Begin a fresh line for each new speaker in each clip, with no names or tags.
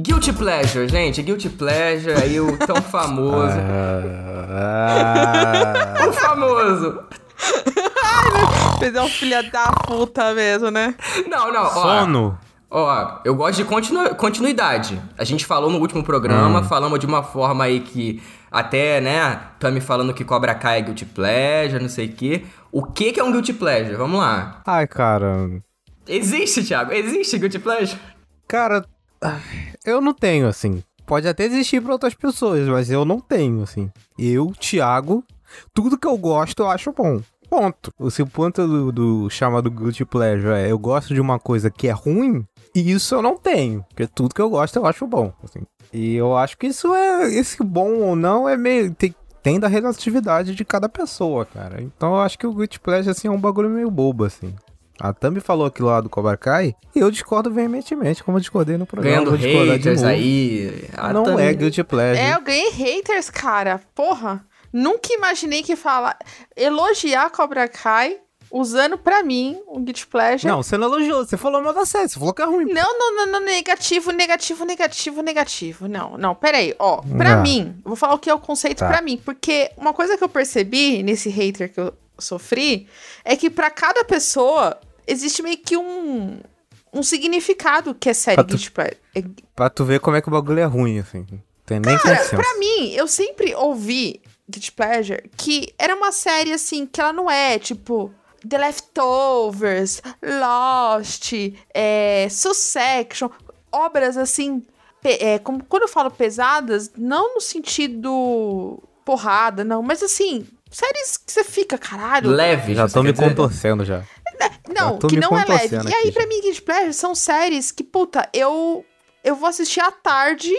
Guilty Pleasure, gente. Guilty Pleasure, aí o tão famoso.
Ah,
o famoso.
Fez um filha da puta mesmo, né?
Não, não, ó.
sono.
Ó, eu gosto de continu- continuidade. A gente falou no último programa, falamos de uma forma aí que até, né, tá me falando que Cobra Kai é Guilty Pleasure, não sei o quê. O que que é um Guilty Pleasure? Vamos lá.
Ai, cara.
Existe, Thiago? Existe Guilty Pleasure?
Cara, ai, eu não tenho, assim. Pode até existir pra outras pessoas, mas eu não tenho, assim. Eu, Thiago, tudo que eu gosto eu acho bom. Ponto. O seu ponto do, do chamado Guilty Pleasure é eu gosto de uma coisa que é ruim, isso eu não tenho. Porque tudo que eu gosto eu acho bom, assim. E eu acho que isso é. Esse bom ou não é meio. Tem, tem da relatividade de cada pessoa, cara. Então eu acho que o Guilty Pleasure, assim, é um bagulho meio bobo, assim. A Tami falou aquilo lá do Cobra Kai, e eu discordo veementemente, como eu discordei no programa.
Ganhando haters aí.
Não
também-
é Guilty Pleasure.
É, eu ganhei haters, cara. Porra. Nunca imaginei que falar. Elogiar Cobra Kai usando pra mim um Guilty Pleasure.
Não, você não elogiou, você falou mal da série, você falou que é ruim.
Não, não, não, não, negativo, negativo, negativo, negativo. Não, não, peraí. Ó, pra
Ah.
mim, eu vou falar o que é o conceito
Tá.
pra mim. Porque uma coisa que eu percebi nesse hater que eu sofri é que pra cada pessoa existe meio que um, um significado que é série
Pra tu-
Guilty Pleasure. É-
Pra tu ver como é que o bagulho é ruim, assim. Tem nem
Cara,
consenso.
pra mim, eu sempre ouvi Guilty Pleasure que era uma série assim, que ela não é tipo. The Leftovers, Lost, é, Succession, obras assim. é, como, quando eu falo pesadas, não no sentido porrada, não, mas assim, séries que você fica, caralho.
Leve,
Já tô me
dizer?
contorcendo já.
Não, que não é leve. E aí,
aqui
pra mim, Guilty Pleasure são séries que, puta, eu, eu vou assistir à tarde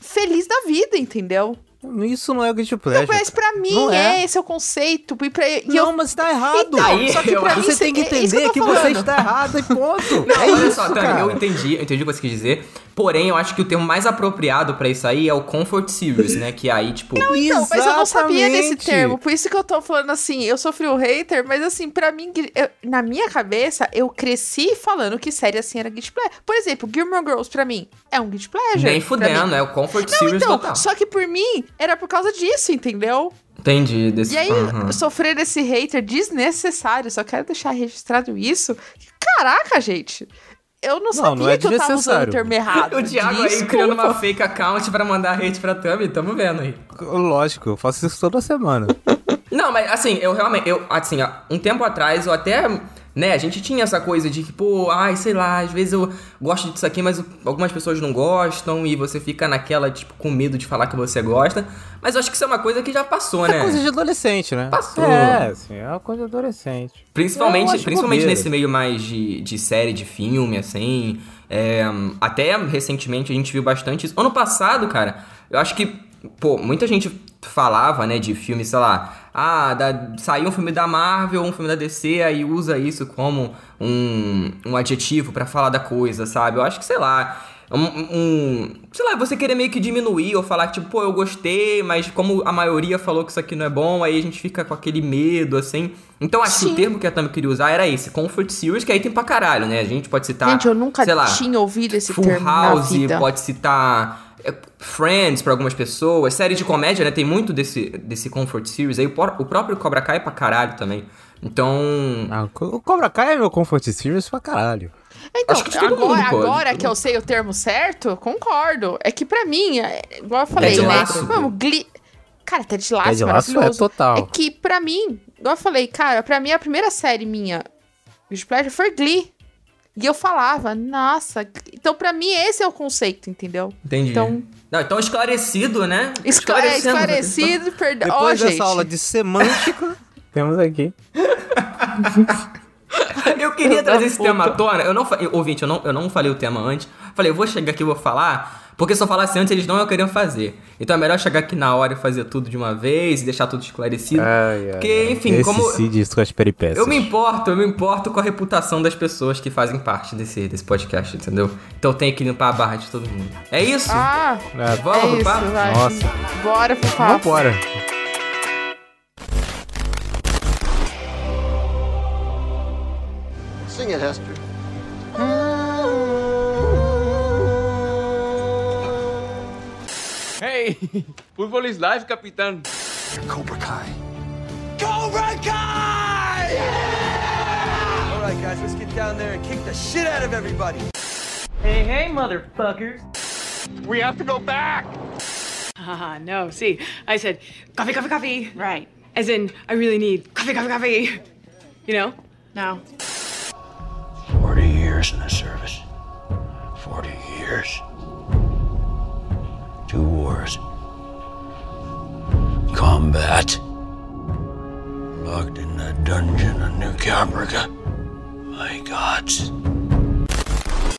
feliz da vida, entendeu?
Isso não é Guilty
Não,
Pleasure.
mas pra mim
Não é.
é esse é o conceito. E, pra, e
não,
eu,
mas tá errado.
Então,
Aí,
só que
eu-
pra mim
Você tem que
é- é
entender
eu
que,
tô
você está errado e ponto.
Não,
é
olha
isso,
só, eu entendi, eu entendi o que você quis dizer. Porém, eu acho que o termo mais apropriado pra isso aí é o Comfort Series, né? Que aí, tipo.
Não, mas eu não sabia desse
Exatamente.
termo. Por isso que eu tô falando assim, eu sofri um hater, mas assim, pra mim, eu- na minha cabeça, eu cresci falando que série assim era Guilty Pleasure. Por exemplo, Gilmore Girls, pra mim, é um Guilty Pleasure.
Nem fudendo, é o Comfort
Não,
Series
então,
total.
só que por mim, era por causa disso, entendeu?
Entendi. Desse...
E aí,
Uhum.
sofrer esse hater desnecessário, só quero deixar registrado isso. Caraca, gente. Eu não,
Não,
sabia
não é
que eu tava usando o termo errado.
O Thiago aí
Desculpa.
criando uma fake account pra mandar hate pra Tami, tamo vendo aí.
Lógico, eu faço isso toda semana.
Não, mas assim, eu realmente, eu, assim, ó, um tempo atrás eu até, né, a gente tinha essa coisa de que, pô, ai, sei lá, às vezes eu gosto disso aqui, mas algumas pessoas não gostam e você fica naquela, tipo, com medo de falar que você gosta. Mas eu acho que isso é uma coisa que já passou,
É
né?
coisa de adolescente, né?
Passou.
É, assim, é uma coisa de adolescente.
Principalmente, principalmente
bobeira.
nesse meio mais de, de série, de filme, assim. É, até recentemente a gente viu bastante isso. Ano passado, cara, eu acho que, pô, muita gente falava, né, de filme, sei lá. Ah, da, saiu um filme da Marvel, um filme da DC, aí usa isso como um, um adjetivo pra falar da coisa, sabe? Eu acho que, sei lá. Um, um- sei lá, você querer meio que diminuir ou falar que, tipo, pô, eu gostei, mas como a maioria falou que isso aqui não é bom, aí a gente fica com aquele medo, assim. Então acho que
Sim.
o termo que a Tami queria usar era esse, Comfort Series, que aí tem pra caralho, né? A gente pode citar.
Gente, eu nunca
sei lá,
tinha ouvido esse
Full
termo
House,
na vida.
pode citar Friends pra algumas pessoas, série de comédia, né? Tem muito desse, desse Comfort Series. Aí o, próprio Cobra Kai é pra caralho também. Então.
Ah, o Cobra Kai é meu comfort series pra caralho.
Então,
Acho que todo
agora, agora que eu sei o termo certo, concordo. É que pra mim, é, igual eu falei,
Ted
né?
Lasso.
Vamos, Glee... Cara, Ted Lasso,
Ted
é
Lasso é
maravilhoso.
total.
É que pra mim, igual eu falei, cara, pra mim a primeira série minha, Guilty Pleasure, foi Glee. E eu falava, nossa, então pra mim esse é o conceito, entendeu?
Entendi.
Então,
Não, então esclarecido, né?
esclare-
Esclarecendo.
esclarecido, perdão.
Depois dessa
gente.
aula de semântica, temos aqui.
Eu queria trazer esse
puta.
tema à tona. Eu não eu- Ouvinte, eu não, eu não falei o tema antes. Falei, eu vou chegar aqui e vou falar. Porque se eu falasse antes, eles não iam querer fazer. Então é melhor chegar aqui na hora e fazer tudo de uma vez e deixar tudo esclarecido.
Ai, ai,
Porque, enfim,
Esse
como.
Cid, isso com as peripécias.
Eu me importo, eu me importo com a reputação das pessoas que fazem parte desse, desse podcast, entendeu? Então eu tenho que limpar a barra de todo mundo. É isso?
Ah,
É,
Vamos
é isso,
papo?
vai.
Nossa.
Bora pro papo.
Vambora.
It, Hester. Hey, fútbol is life, capitán.
Cobra Kai. Cobra Kai! All right, guys, let's get down there and kick the shit out of everybody.
Hey, hey, motherfuckers.
We have to go back.
Haha, no, see, I said coffee, coffee, coffee. Right. As in, I really need coffee, coffee, coffee. You know? No.
40 years in the service. 40 years. Two wars. Combat. Locked in the dungeon of New Caprica. My gods.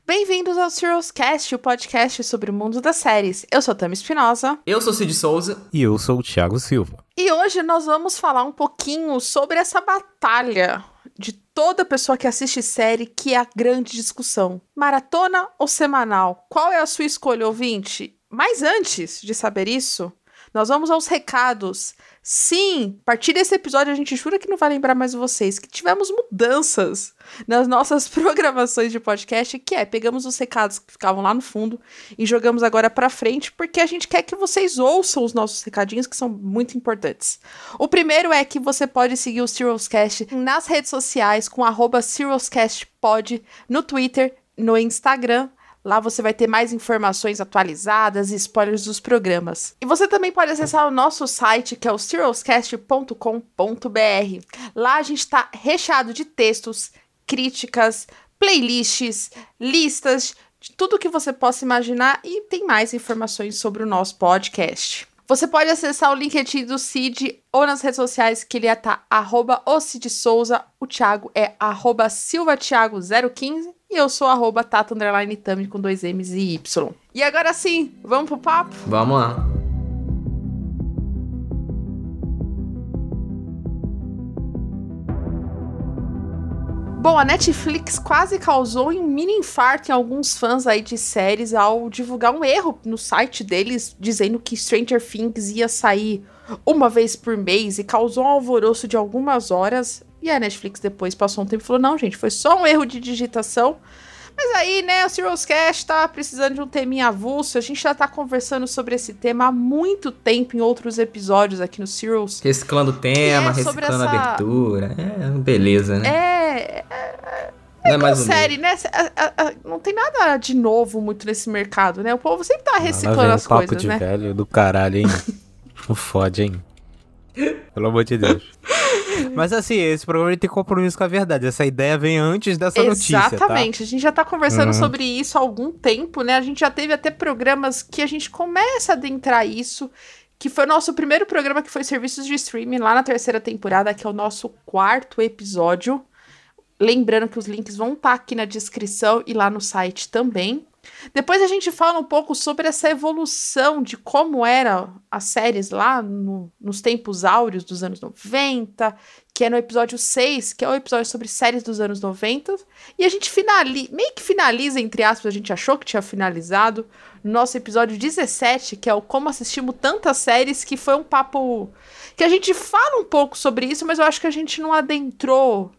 Bem-vindos ao Serials Cast, o podcast sobre o mundo das séries. Eu sou Tami Espinosa
Eu sou Cid Souza.
E eu sou o Thiago Silva.
e hoje nós vamos falar um pouquinho sobre essa batalha de toda pessoa que assiste série, que é a grande discussão. Maratona ou semanal? Qual é a sua escolha, ouvinte? Mas antes de saber isso, nós vamos aos recados. Sim, a partir desse episódio a gente jura que não vai lembrar mais vocês que tivemos mudanças nas nossas programações de podcast, que é, pegamos os recados que ficavam lá no fundo e jogamos agora pra frente, porque a gente quer que vocês ouçam os nossos recadinhos, que são muito importantes. O primeiro é que você pode seguir o Cast nas redes sociais com SerialsCastPod, no Twitter, no Instagram, Lá você vai ter mais informações atualizadas e spoilers dos programas. E você também pode acessar o nosso site, que é o serialscast.com.br. Lá a gente está recheado de textos, críticas, playlists, listas, de tudo que você possa imaginar e tem mais informações sobre o nosso podcast. Você pode acessar o LinkedIn do Cid ou nas redes sociais que ele é tá arroba o Cid Souza, o Thiago é arroba silvatiago015 e eu sou arroba tata underline tami com dois M's e Y. E agora sim, vamos pro papo?
Vamos lá.
Bom, a Netflix quase causou um mini infarto em alguns fãs aí de séries ao divulgar um erro no site deles, dizendo que Stranger Things ia sair uma vez por mês e causou um alvoroço de algumas horas. E a Netflix depois passou um tempo e falou: não, gente, foi só um erro de digitação. Mas aí, né, o Serials Cast tá precisando de um teminha avulso. A gente já tá conversando sobre esse tema há muito tempo em outros episódios aqui no Serials.
Reciclando tema,
é
reciclando
essa-
abertura. É, beleza, né?
É.
Não é
É
mais um
série, né? A- a- a- Não tem nada de novo muito nesse mercado, né? O povo sempre tá reciclando
vem
as
um papo
coisas,
de
né?
velho do caralho, hein? Não fode, hein? Pelo amor de Deus. Mas assim, esse programa tem compromisso com a verdade. Essa ideia vem antes dessa notícia, tá?
Exatamente. A gente já tá conversando
Uhum.
sobre isso há algum tempo, né? A gente já teve até programas que a gente começa a adentrar isso, que foi o nosso primeiro programa que foi serviços de streaming lá na terceira temporada, que é o nosso quarto episódio. Lembrando que os links vão estar aqui na descrição e lá no site também. Depois a gente fala um pouco sobre essa evolução de como eram as séries lá no- nos tempos áureos dos anos 90, que é no episódio 6, que é o episódio sobre séries dos anos 90. E a gente finaliza, meio que finaliza, entre aspas, a gente achou que tinha finalizado, no nosso episódio 17, que é o Como Assistimos Tantas Séries, que foi um papo que a gente fala um pouco sobre isso, mas eu acho que a gente não adentrou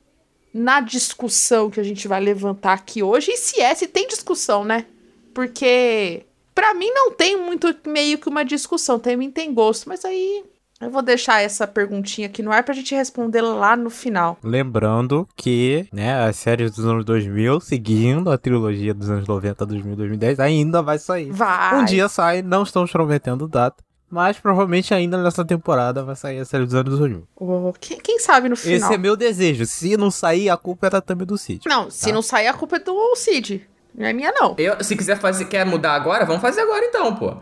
na discussão que a gente vai levantar aqui hoje. E se é, se tem discussão, né? Porque pra mim não tem muito meio que uma discussão, também tem gosto, mas aí eu vou deixar essa perguntinha aqui no ar pra gente responder lá no final.
Lembrando que, né, as séries dos anos 2000, seguindo a trilogia dos anos 90, 2000, 2010, ainda vai sair.
Vai.
Um dia sai, não estamos prometendo data, mas provavelmente ainda nessa temporada vai sair a série dos anos 2000.
Oh, quem, quem sabe no final?
Esse é meu desejo. Se não sair, a culpa é da Thumb do Cid.
Não, se
Tá.
não sair, a culpa é do Cid. Não é minha, não.
Eu, se quiser fazer, quer mudar agora, vamos fazer agora então, pô.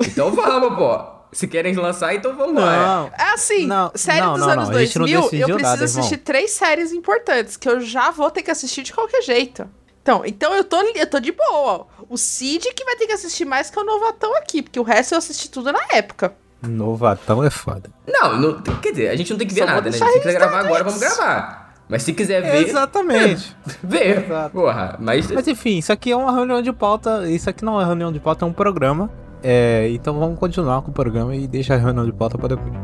Então vamos, pô. Se querem lançar, então vamos lá.
É assim,
Não,
série
não,
dos
não,
anos
não, a gente não
2000, eu preciso
nada,
assistir
irmão.
três séries importantes que eu já vou ter que assistir de qualquer jeito. Então, então eu tô, eu tô de boa. O Cid que vai ter que assistir mais que o Novatão aqui, porque o resto eu assisti tudo na época.
Novatão é foda.
Não, não, quer dizer, a gente não tem que ver
Só
nada, né? Se quiser gravar agora, vamos gravar. Mas se quiser ver,
Exatamente.
ver.
Exato.
Porra, mas...
Mas enfim, isso aqui é uma reunião de pauta. Isso aqui não é uma reunião de pauta, é um programa. É, então vamos continuar com o programa e deixar a reunião de pauta para depois.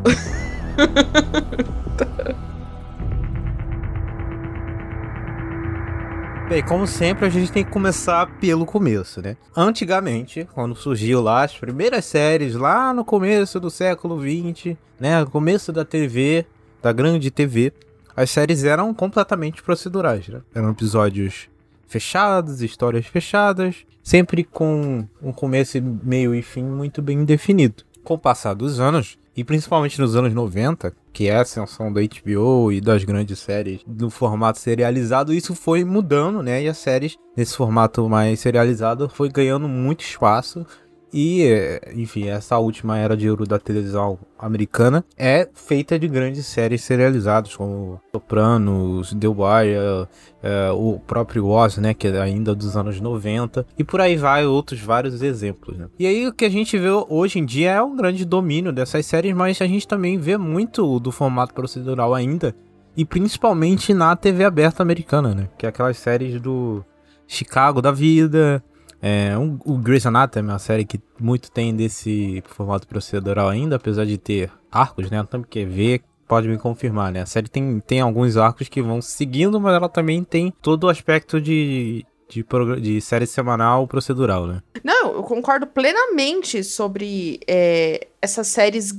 Bem, como sempre, a gente tem que começar pelo começo, né? Antigamente, quando surgiu lá as primeiras séries, lá no começo do século XX, né? Começo da TV, da grande TV, as séries eram completamente procedurais, né? Eram episódios fechados, histórias fechadas, sempre com um começo, meio e fim muito bem definido. Com o passar dos anos, e principalmente nos anos 90, que é a ascensão da HBO e das grandes séries no formato serializado, isso foi mudando, né? E as séries nesse formato mais serializado foi ganhando muito espaço e, enfim, essa última era de ouro da televisão americana é feita de grandes séries serializadas, como Sopranos, The Wire, é, o próprio Oz, né, que é ainda dos anos 90, e por aí vai outros vários exemplos. Né? E aí o que a gente vê hoje em dia é um grande domínio dessas séries, mas a gente também vê muito do formato procedural ainda, e principalmente na TV aberta americana, né, que é aquelas séries do Chicago da vida, é, um, o Grey's Anatomy é uma série que muito tem desse formato procedural ainda, apesar de ter arcos, né? Tanto que ver pode me confirmar, né? A série tem, tem alguns arcos que vão seguindo, mas ela também tem todo o aspecto de, de, de série semanal procedural, né?
Não, eu concordo plenamente sobre é, essas séries.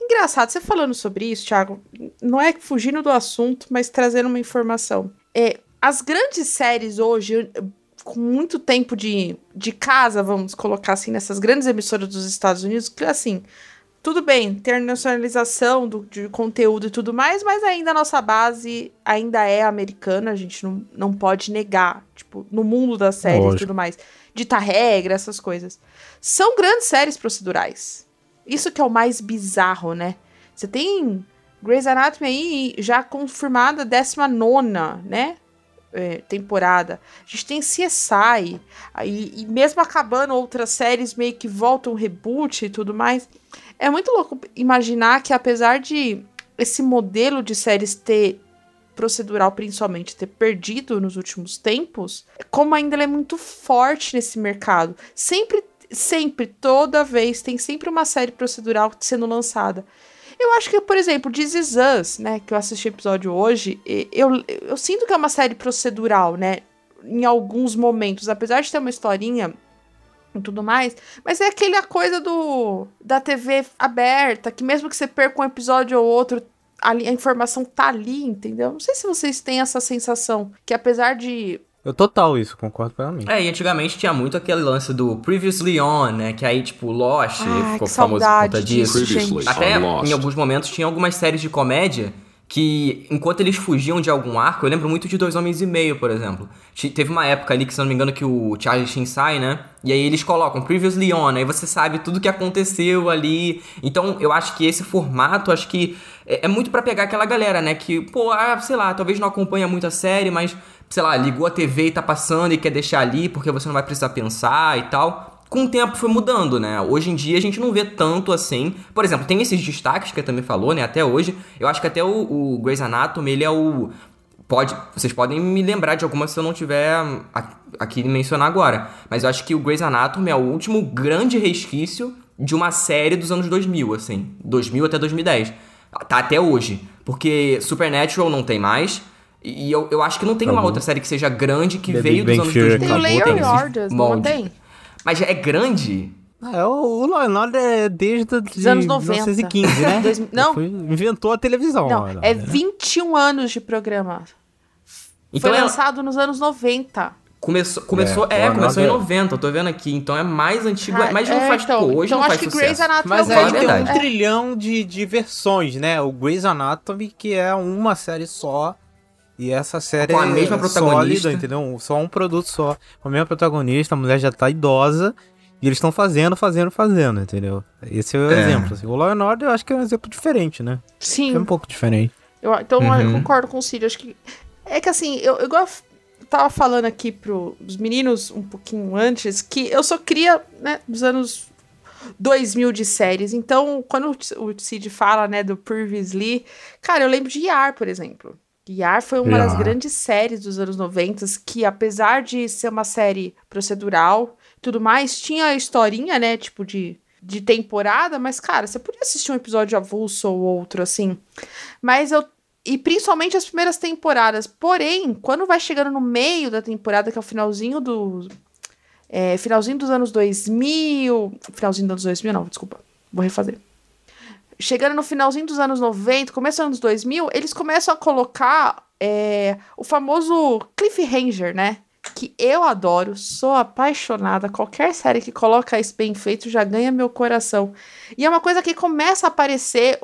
Engraçado, você falando sobre isso, Thiago, não é fugindo do assunto, mas trazendo uma informação. É, as grandes séries hoje, com muito tempo de, de casa, vamos colocar assim, nessas grandes emissoras dos Estados Unidos, que assim, tudo bem, internacionalização do, de conteúdo e tudo mais, mas ainda a nossa base ainda é americana, a gente não, não pode negar, tipo, no mundo das séries Lógico. e tudo mais, ditar regra, essas coisas. São grandes séries procedurais. Isso que é o mais bizarro, né? Você tem Grey's Anatomy aí já confirmada 19, né? É, temporada. A gente tem CSI. Aí, e mesmo acabando outras séries meio que voltam reboot e tudo mais. É muito louco imaginar que apesar de esse modelo de séries ter procedural principalmente ter perdido nos últimos tempos, como ainda ele é muito forte nesse mercado. Sempre, sempre, toda vez tem sempre uma série procedural sendo lançada. Eu acho que, por exemplo, This Is Us, né, que eu assisti o episódio hoje, eu, eu sinto que é uma série procedural, né, em alguns momentos, apesar de ter uma historinha e tudo mais, mas é aquela coisa do da TV aberta, que mesmo que você perca um episódio ou outro, ali, a informação tá ali, entendeu? Não sei se vocês têm essa sensação, que apesar de
eu total isso, concordo plenamente.
É, e antigamente tinha muito aquele lance do Previously On, né? Que aí, tipo, Lost ah, ficou famoso por conta disso. disso Até em alguns momentos tinha algumas séries de comédia que, enquanto eles fugiam de algum arco, eu lembro muito de Dois Homens e Meio, por exemplo. Teve uma época ali que, se não me engano, que o Charlie Sheen sai, né? E aí eles colocam Previously On, aí você sabe tudo que aconteceu ali. Então, eu acho que esse formato, acho que é, é muito para pegar aquela galera, né? Que, pô, ah, sei lá, talvez não acompanha muito a série, mas sei lá, ligou a TV e tá passando e quer deixar ali porque você não vai precisar pensar e tal. Com o tempo foi mudando, né? Hoje em dia a gente não vê tanto assim. Por exemplo, tem esses destaques que a também falou, né? Até hoje. Eu acho que até o, o Grey's Anatomy, ele é o. Pode, vocês podem me lembrar de algumas se eu não tiver aqui mencionar agora. Mas eu acho que o Grey's Anatomy é o último grande resquício de uma série dos anos 2000, assim. 2000 até 2010. Tá até hoje. Porque Supernatural não tem mais. E eu, eu acho que não tem uma outra série que seja grande que The veio dos anos 2000.
Tem o Layer Orders, não tem?
Mas é grande?
Ah, é, o, o Law Order é desde os
anos 90.
1915, né?
Dois, não.
Foi, inventou a televisão.
Não, é 21 né? anos de programa. Então Foi é... lançado nos anos 90.
Começou, começou, é, é começou em 90, eu tô vendo aqui, então é mais antigo, ah, mas não é, faz, então, tipo, hoje então não faz sucesso. Grey's
Anatomy mas aí tem um trilhão de, de versões, né? O Grey's Anatomy, que é uma série só, e essa série
com a mesma é protagonista,
sólida, entendeu? Só um produto só. Com a mesma protagonista, a mulher já tá idosa. E eles estão fazendo, fazendo, fazendo, entendeu? Esse é o é. exemplo. Assim. O Law and Order eu acho que é um exemplo diferente, né?
Sim.
É um pouco diferente.
Eu, então uhum. eu concordo com o Cid. Acho que. É que assim, eu, eu tava falando aqui pros meninos um pouquinho antes que eu só cria, né, dos anos 2000 de séries. Então, quando o Cid fala, né, do Previously, cara, eu lembro de Yar, por exemplo. Yar foi uma das grandes séries dos anos 90 que, apesar de ser uma série procedural tudo mais, tinha a historinha, né? Tipo, de, de temporada, mas, cara, você podia assistir um episódio avulso ou outro, assim. Mas eu, E principalmente as primeiras temporadas. Porém, quando vai chegando no meio da temporada, que é o finalzinho do. É, finalzinho dos anos 2000. Finalzinho dos anos 2000, não, desculpa. Vou refazer. Chegando no finalzinho dos anos 90, começo dos anos 2000, eles começam a colocar é, o famoso cliffhanger, né? Que eu adoro, sou apaixonada. Qualquer série que coloca isso bem feito já ganha meu coração. E é uma coisa que começa a aparecer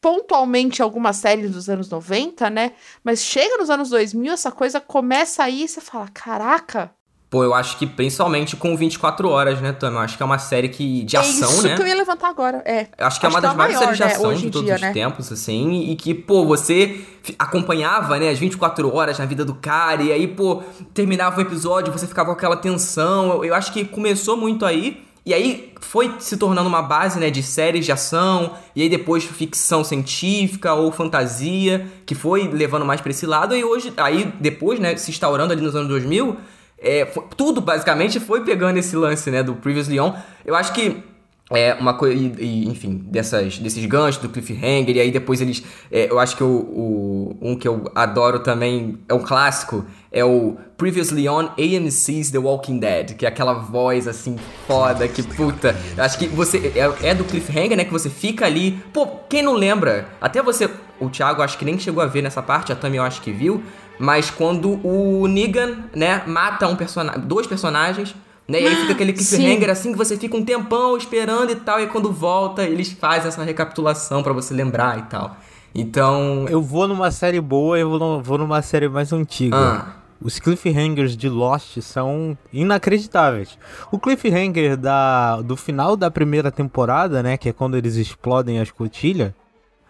pontualmente algumas séries dos anos 90, né? Mas chega nos anos 2000, essa coisa começa aí e você fala: caraca,
Pô, eu acho que principalmente com 24 horas, né, Tami? Eu acho que é uma série que, de
é
ação,
isso
né?
que eu ia levantar agora. É.
Eu acho que é uma das
tá
maiores
maior,
séries de
né,
ação
hoje
de todos
dia,
os
né?
tempos, assim, e que, pô, você acompanhava, né, as 24 horas na vida do cara, e aí, pô, terminava o episódio, você ficava com aquela tensão. Eu, eu acho que começou muito aí, e aí foi se tornando uma base, né, de séries de ação, e aí depois ficção científica ou fantasia, que foi levando mais pra esse lado, e hoje, aí depois, né, se instaurando ali nos anos 2000, é, foi- tudo basicamente foi pegando esse lance, né, do Previously On. Eu acho que é uma coisa, enfim, dessas, desses ganchos do cliffhanger, e aí depois eles. é, eu acho que o, o- um que eu adoro também é um clássico, é o Previously on AMC's The Walking Dead, que é aquela voz assim foda, que puta. Acho que você. É, é do cliffhanger, né? Que você fica ali. Pô, quem não lembra? Até você. O Thiago acho que nem chegou a ver nessa parte, a Tami eu acho que viu. Mas quando o Negan, né, mata um personagem, dois personagens, né? E aí fica aquele cliffhanger assim que você fica um tempão esperando e tal, e quando volta, eles fazem essa recapitulação pra você lembrar e tal. Então.
Eu vou numa série boa e eu vou, nu- vou numa série mais antiga.
Ah.
Os cliffhangers de Lost são inacreditáveis. O cliffhanger da, do final da primeira temporada, né? Que é quando eles explodem a escotilha.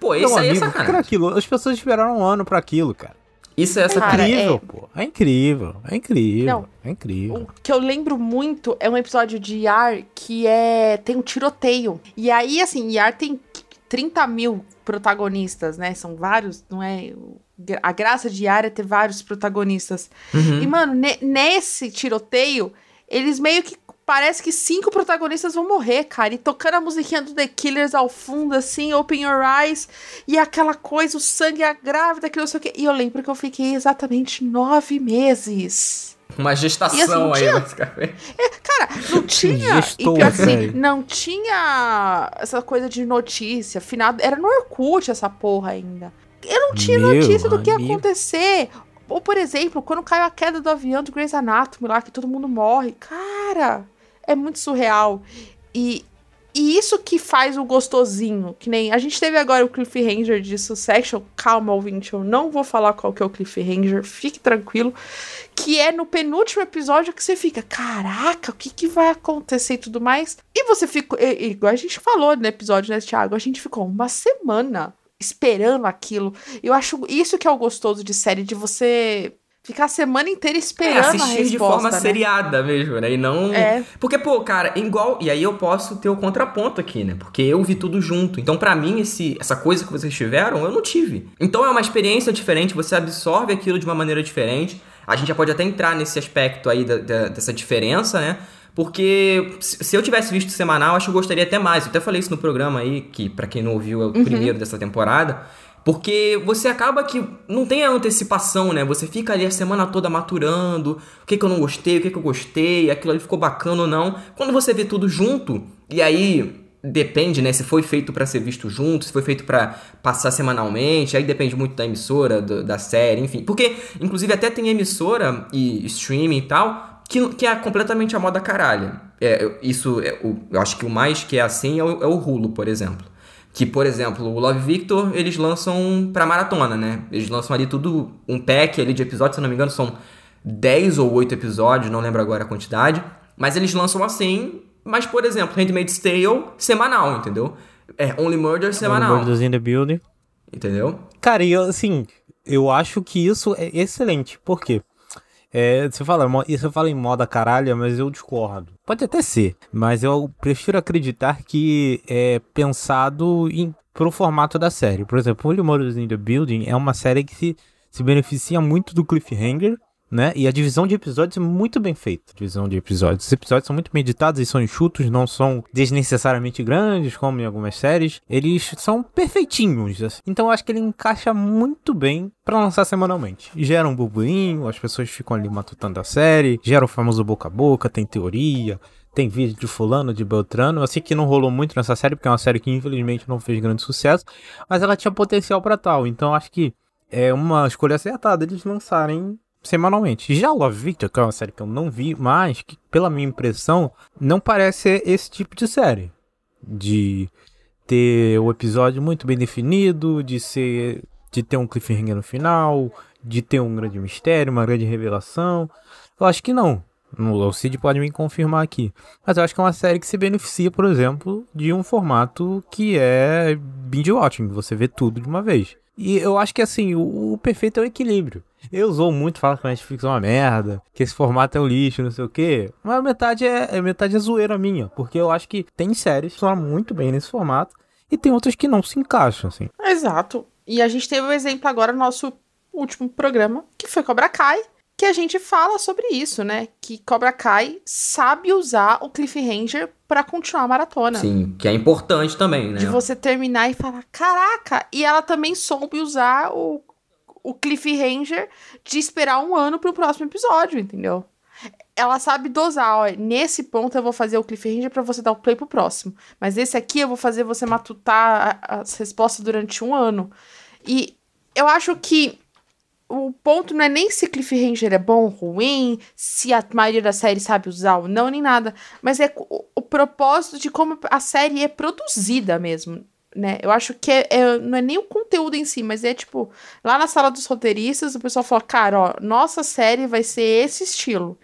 Pô, isso aí é
amigo,
sacanagem.
aquilo? As pessoas esperaram um ano pra aquilo, cara.
Isso é sacanagem.
Cara,
incrível,
é-
pô. É incrível. É incrível.
Não.
É incrível.
O que eu lembro muito é um episódio de Yar que é. tem um tiroteio. E aí, assim, Yar tem 30 mil protagonistas, né? São vários, não é? A graça de Yar é ter vários protagonistas.
Uhum.
E, mano, ne- nesse tiroteio, eles meio que. Parece que cinco protagonistas vão morrer, cara. E tocando a musiquinha do The Killers ao fundo, assim, Open Your Eyes. E aquela coisa, o sangue, a grávida, que não sei o quê. E eu lembro que eu fiquei exatamente nove meses.
Uma
E
gestação
assim,
aí,
tinha-
basicamente.
Cara, não tinha.
Gestou
e pior assim, não tinha essa coisa de notícia. Afinal, era no Orkut essa porra ainda. Eu não tinha
Meu
notícia do que ia acontecer. Ou, por exemplo, quando caiu a queda do avião do Grey's Anatomy lá, que todo mundo morre. Cara, é muito surreal. E, e isso que faz o gostosinho. Que nem. A gente teve agora o cliffhanger de Succession. Calma, ouvinte, eu não vou falar qual que é o cliffhanger. Fique tranquilo. Que é no penúltimo episódio que você fica, caraca, o que, que vai acontecer e tudo mais. E você ficou. Igual a gente falou no episódio, né, Thiago? A gente ficou uma semana esperando aquilo. Eu acho isso que é o gostoso de série, de você ficar a semana inteira
É,
esperando a
assistir
resposta.
de forma
né?
seriada mesmo, né? E não.
É.
Porque, pô, cara, igual. E aí eu posso ter o contraponto aqui, né? Porque eu vi tudo junto. Então, pra mim, esse, essa coisa que vocês tiveram, eu não tive. Então é uma experiência diferente, você absorve aquilo de uma maneira diferente. A gente já pode até entrar nesse aspecto aí da- da- dessa diferença, né? Porque se eu tivesse visto semanal, acho que eu gostaria até mais. Eu até falei isso no programa aí, que pra quem não ouviu é o primeiro dessa temporada. Porque você acaba que não tem a antecipação, né? Você fica ali a semana toda maturando, o que, que eu não gostei, o que, que eu gostei, aquilo ali ficou bacana ou não. Quando você vê tudo junto, e aí depende, né? Se foi feito pra ser visto junto, se foi feito pra passar semanalmente, aí depende muito da emissora, do- da série, enfim. Porque, inclusive, até tem emissora e streaming e tal, que, que é completamente a moda caralho. É, isso, é, o- eu acho que o mais que é assim é o, é o Hulu, por exemplo. Que, por exemplo, o Love Victor, eles lançam pra maratona, né? Eles lançam ali tudo, um pack ali de episódios, se não me engano, são 10 ou 8 episódios, não lembro agora a quantidade. Mas eles lançam assim, mas, por exemplo, Handmaid's Tale, semanal, entendeu? É, Only Murder, semanal,
Murders in the Building.
entendeu?
Cara, e eu, assim, eu acho que isso é excelente. Por quê? É, você fala, você fala em moda caralha, mas eu discordo. Pode até ser, mas eu prefiro acreditar que é pensado em, pro formato da série. Por exemplo, Only Murders in the Building é uma série que se, se beneficia muito do cliffhanger né? E a divisão de episódios é muito bem feita. Divisão de episódios. Os episódios são muito meditados e são enxutos, não são desnecessariamente grandes, como em algumas séries. Eles são perfeitinhos. Assim. Então eu acho que ele encaixa muito bem para lançar semanalmente. Gera um burburinho, as pessoas ficam ali matutando a série, gera o famoso boca a boca, tem teoria, tem vídeo de fulano, de Beltrano. Eu sei que não rolou muito nessa série, porque é uma série que infelizmente não fez grande sucesso, mas ela tinha potencial para tal. Então acho que é uma escolha acertada eles lançarem semanalmente. Já Love Victor, que é uma série que eu não vi, mas que, pela minha impressão, não parece esse tipo de série. De ter o episódio muito bem definido, de ser. de ter um cliffhanger no final, de ter um grande mistério, uma grande revelação. Eu acho que não. O Cid pode me confirmar aqui. Mas eu acho que é uma série que se beneficia, por exemplo, de um formato que é binge watching. Você vê tudo de uma vez. E eu acho que assim, o, o perfeito é o equilíbrio. Eu usou muito falar que a Netflix é uma merda, que esse formato é um lixo, não sei o quê. Mas metade é, metade é zoeira minha. Porque eu acho que tem séries que funcionam muito bem nesse formato e tem outras que não se encaixam, assim.
Exato. E a gente teve o um exemplo agora no nosso último programa, que foi Cobra Kai, que a gente fala sobre isso, né? Que Cobra Kai sabe usar o cliffhanger para continuar a maratona.
Sim, que é importante também, né?
De você terminar e falar, caraca! E ela também soube usar o, o cliffhanger de esperar um ano pro próximo episódio, entendeu? Ela sabe dosar, ó, nesse ponto eu vou fazer o cliffhanger para você dar o play pro próximo. Mas esse aqui eu vou fazer você matutar as respostas durante um ano. E eu acho que o ponto não é nem se Cliffhanger é bom ou ruim, se a maioria da série sabe usar ou não, nem nada. Mas é o, o propósito de como a série é produzida mesmo. Né? Eu acho que é, é, não é nem o conteúdo em si, mas é tipo, lá na sala dos roteiristas, o pessoal fala, cara, ó, nossa série vai ser esse estilo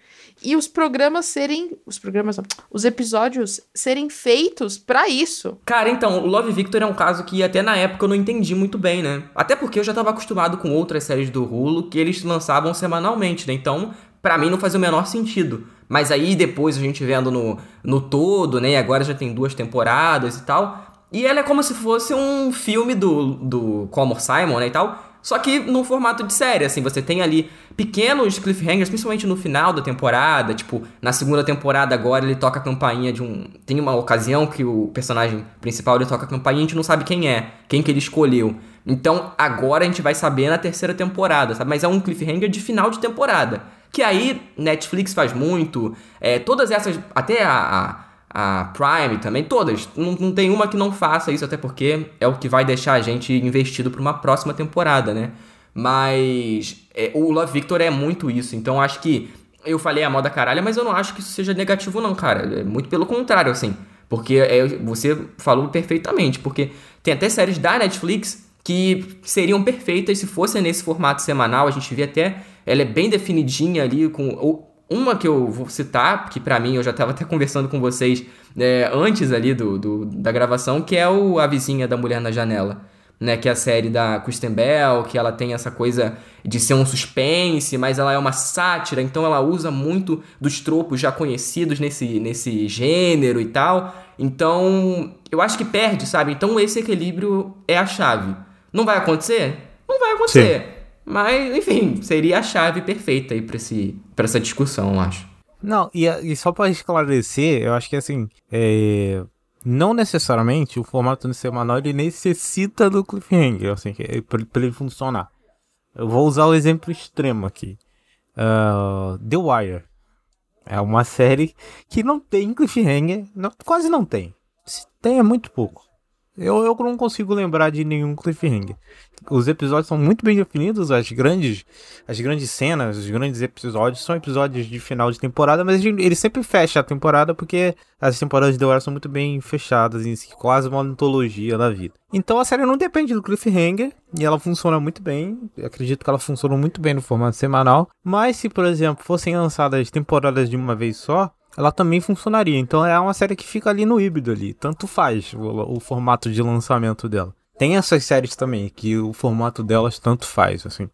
e os programas serem. Os programas. Os episódios serem feitos para isso.
Cara, então, o Love Victor é um caso que até na época eu não entendi muito bem, né? Até porque eu já tava acostumado com outras séries do Hulu que eles lançavam semanalmente, né? Então, para mim não fazia o menor sentido. Mas aí depois a gente vendo no, no todo, né? E agora já tem duas temporadas e tal. E ela é como se fosse um filme do, do Comor Simon, né? E tal só que no formato de série, assim, você tem ali pequenos cliffhangers, principalmente no final da temporada. Tipo, na segunda temporada agora ele toca a campainha de um. Tem uma ocasião que o personagem principal ele toca a campainha e a gente não sabe quem é, quem que ele escolheu. Então agora a gente vai saber na terceira temporada, sabe? Mas é um cliffhanger de final de temporada. Que aí Netflix faz muito. É, todas essas. Até a, a a Prime também, todas. Não, não tem uma que não faça isso, até porque é o que vai deixar a gente investido para uma próxima temporada, né? Mas é, o Love Victor é muito isso, então acho que eu falei a moda caralho, mas eu não acho que isso seja negativo, não, cara. É muito pelo contrário, assim. Porque é, você falou perfeitamente, porque tem até séries da Netflix que seriam perfeitas se fossem nesse formato semanal. A gente vê até. Ela é bem definidinha ali, com. Uma que eu vou citar, que para mim eu já estava até conversando com vocês é, antes ali do, do, da gravação, que é o A Vizinha da Mulher na Janela. Né, que é a série da Kristen Bell, que ela tem essa coisa de ser um suspense, mas ela é uma sátira, então ela usa muito dos tropos já conhecidos nesse, nesse gênero e tal. Então, eu acho que perde, sabe? Então esse equilíbrio é a chave. Não vai acontecer? Não vai acontecer. Sim. Mas, enfim, seria a chave perfeita aí pra, esse, pra essa discussão, eu acho.
Não, e, e só para esclarecer, eu acho que assim, é, não necessariamente o formato no semanal ele necessita do cliffhanger, assim, para ele funcionar. Eu vou usar o exemplo extremo aqui. Uh, The Wire. É uma série que não tem cliffhanger, não, quase não tem. Se tem é muito pouco. Eu, eu não consigo lembrar de nenhum cliffhanger. Os episódios são muito bem definidos, as grandes, as grandes cenas, os grandes episódios são episódios de final de temporada, mas ele sempre fecha a temporada porque as temporadas de The são muito bem fechadas, em si, quase uma antologia da vida. Então a série não depende do cliffhanger e ela funciona muito bem. Eu acredito que ela funciona muito bem no formato semanal. Mas se, por exemplo, fossem lançadas temporadas de uma vez só, ela também funcionaria. Então é uma série que fica ali no híbrido ali. Tanto faz o, o, formato de lançamento dela. Tem essas séries também, que o formato delas tanto faz, assim.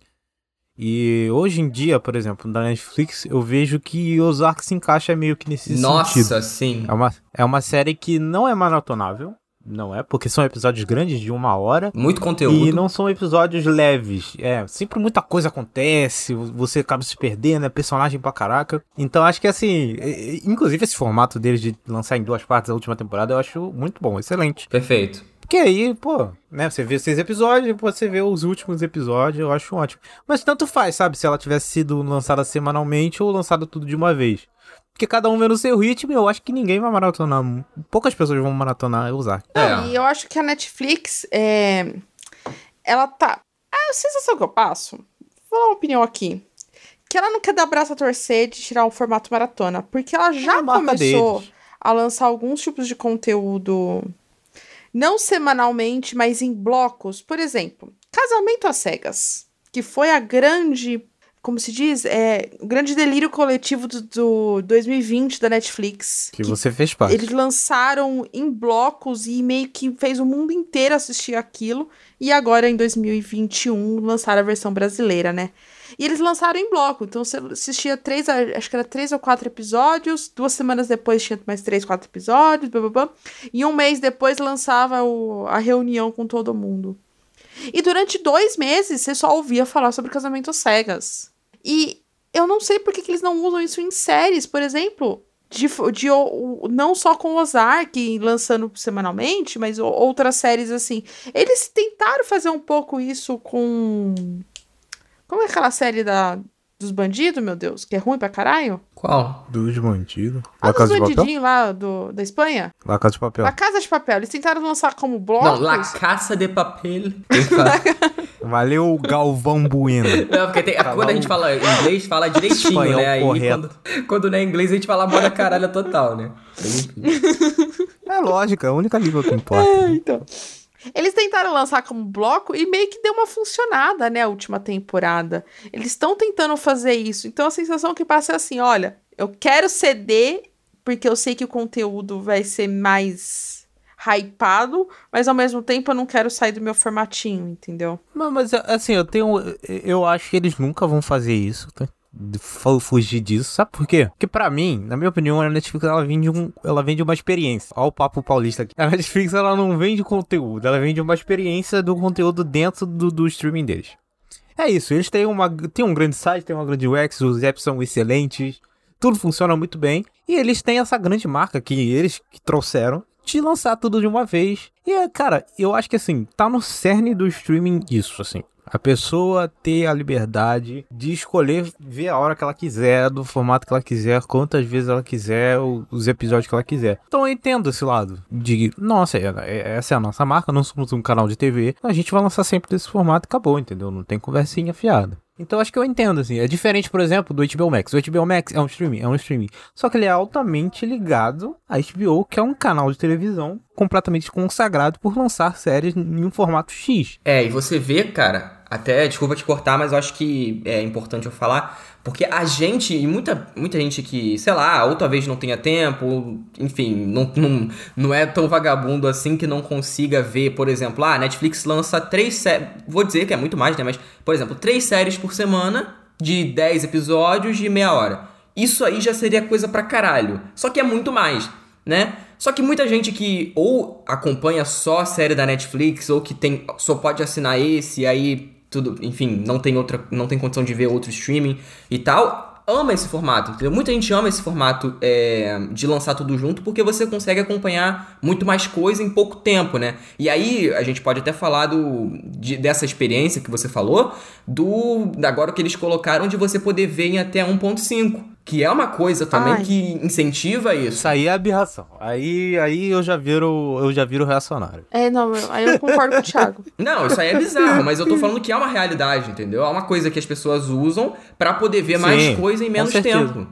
E hoje em dia, por exemplo, na Netflix, eu vejo que Ozark se encaixa meio que nesse
Nossa,
sentido.
Nossa, sim.
É uma, é uma série que não é maratonável, Não é, porque são episódios grandes de uma hora.
Muito conteúdo.
E não são episódios leves. É, sempre muita coisa acontece, você acaba se perdendo, é personagem pra caraca. Então acho que assim, inclusive esse formato deles de lançar em duas partes a última temporada, eu acho muito bom, excelente.
Perfeito.
Porque aí, pô, né, você vê seis episódios, você vê os últimos episódios, eu acho ótimo. Mas tanto faz, sabe, se ela tivesse sido lançada semanalmente ou lançada tudo de uma vez. Porque cada um vê no seu ritmo, eu acho que ninguém vai maratonar. Poucas pessoas vão maratonar e usar.
Não, é. E eu acho que a Netflix, é... ela tá. A sensação que eu passo, vou dar uma opinião aqui. Que ela não quer dar braço a torcer de tirar o formato maratona. Porque ela já é começou deles. a lançar alguns tipos de conteúdo não semanalmente, mas em blocos. Por exemplo, Casamento às Cegas, que foi a grande, como se diz, é, o grande delírio coletivo do, do 2020 da Netflix.
Que, que, você fez parte.
Eles lançaram em blocos e meio que fez o mundo inteiro assistir aquilo. E agora, em 2021, lançaram a versão brasileira, né? E eles lançaram em bloco. Então você assistia três, acho que era três ou quatro episódios. Duas semanas depois tinha mais três, quatro episódios. Blá, blá, blá, e um mês depois lançava o, a reunião com todo mundo. E durante dois meses você só ouvia falar sobre casamento cegas. E eu não sei por que, que eles não usam isso em séries, por exemplo. De, de, não só com Ozark lançando semanalmente, mas outras séries assim. Eles tentaram fazer um pouco isso com como é aquela série da, dos bandidos, meu Deus? Que é ruim pra caralho?
Qual?
Dos bandidos.
Ah, dos bandidinhos lá do, da Espanha?
La Casa de Papel.
La Casa de Papel. Eles tentaram lançar como blocos.
Não, La Casa de Papel.
Valeu, Galvão Bueno.
Não, porque tem, quando a gente fala inglês, fala direitinho, Espanhol né? Aí correto. Quando, quando não é inglês, a gente fala moda caralho total, né?
É lógico, é a única língua que importa.
É, então. Eles tentaram lançar como bloco e meio que deu uma funcionada, né, a última temporada. Eles estão tentando fazer isso. Então a sensação que passa é assim: olha, eu quero ceder porque eu sei que o conteúdo vai ser mais hypado, mas ao mesmo tempo eu não quero sair do meu formatinho, entendeu?
Não, mas assim, eu tenho. Eu acho que eles nunca vão fazer isso, tá? Fugir disso. Sabe por quê? Porque para mim, na minha opinião, a Netflix ela vende, um, ela vende uma experiência. Olha o papo paulista aqui. A Netflix ela não vende conteúdo, ela vende uma experiência do conteúdo dentro do, do streaming deles. É isso, eles têm, uma, têm um grande site, têm uma grande UX, os apps são excelentes, tudo funciona muito bem. E eles têm essa grande marca que eles que trouxeram de lançar tudo de uma vez. E, cara, eu acho que assim, tá no cerne do streaming isso, assim. A pessoa ter a liberdade de escolher ver a hora que ela quiser, do formato que ela quiser, quantas vezes ela quiser, os episódios que ela quiser. Então eu entendo esse lado de, nossa, é, é, essa é a nossa marca, não somos um canal de TV, a gente vai lançar sempre desse formato e acabou, entendeu? Não tem conversinha fiada. Então acho que eu entendo, assim. É diferente, por exemplo, do HBO Max. O HBO Max é um streaming, é um streaming. Só que ele é altamente ligado à HBO, que é um canal de televisão completamente consagrado por lançar séries em um formato X.
É, e você vê, cara, até, desculpa te cortar, mas eu acho que é importante eu falar, porque a gente, e muita, muita gente que, sei lá, ou talvez não tenha tempo, ou, enfim, não, não, não é tão vagabundo assim que não consiga ver, por exemplo, ah, a Netflix lança três séries, vou dizer que é muito mais, né, mas, por exemplo, três séries por semana, de 10 episódios de meia hora. Isso aí já seria coisa pra caralho. Só que é muito mais, né? Só que muita gente que ou acompanha só a série da Netflix, ou que tem só pode assinar esse, e aí tudo, enfim, não tem outra, não tem condição de ver outro streaming e tal, ama esse formato, entendeu? Muita gente ama esse formato é, de lançar tudo junto porque você consegue acompanhar muito mais coisa em pouco tempo, né? E aí a gente pode até falar do, de, dessa experiência que você falou, do agora que eles colocaram de você poder ver em até 1.5. Que é uma coisa também Ai. que incentiva isso.
Isso aí é aberração. Aí, aí eu já viro, eu já viro reacionário.
É, não, aí eu concordo com o Thiago.
Não, isso aí é bizarro, mas eu tô falando que é uma realidade, entendeu? É uma coisa que as pessoas usam para poder ver Sim, mais coisa em menos tempo.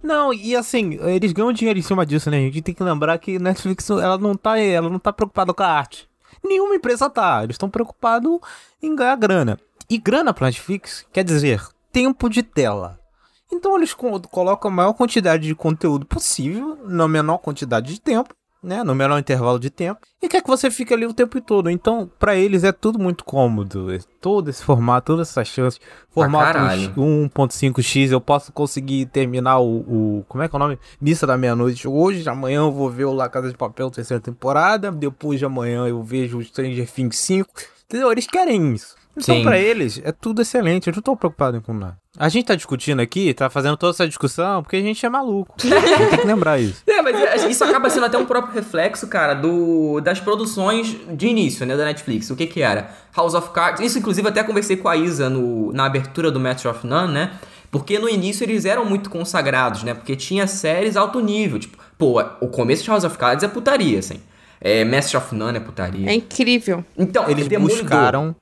Não, e assim, eles ganham dinheiro em cima disso, né? A gente tem que lembrar que Netflix, ela não tá, ela não tá preocupada com a arte. Nenhuma empresa tá. Eles estão preocupados em ganhar grana. E grana pra Netflix quer dizer tempo de tela. Então eles colocam a maior quantidade de conteúdo possível, na menor quantidade de tempo, né, no menor intervalo de tempo, e quer que você fique ali o tempo todo. Então, pra eles é tudo muito cômodo. é Todo esse formato, todas essas chances. Formato
caralho.
1.5x, eu posso conseguir terminar o, o- Como é que é o nome? Missa da Meia-Noite. Hoje, amanhã eu vou ver o La Casa de Papel, terceira temporada. Depois de amanhã eu vejo o Stranger Things 5. Entendeu? Eles querem isso. Então,
Sim.
pra eles, é tudo excelente. Eu não tô preocupado com nada. A gente tá discutindo aqui, tá fazendo toda essa discussão, porque a gente é maluco. Tem que lembrar isso.
É, mas é, isso acaba sendo até um próprio reflexo, cara, do, das produções de início, né, da Netflix. O que que era? House of Cards. Isso, inclusive, até conversei com a Isa no, na abertura do Master of None, né? Porque no início eles eram muito consagrados, né? Porque tinha séries alto nível. Tipo, pô, o começo de House of Cards é putaria, assim. É, Master of None é putaria.
É incrível.
Então,
Eles
Demolidor.
buscaram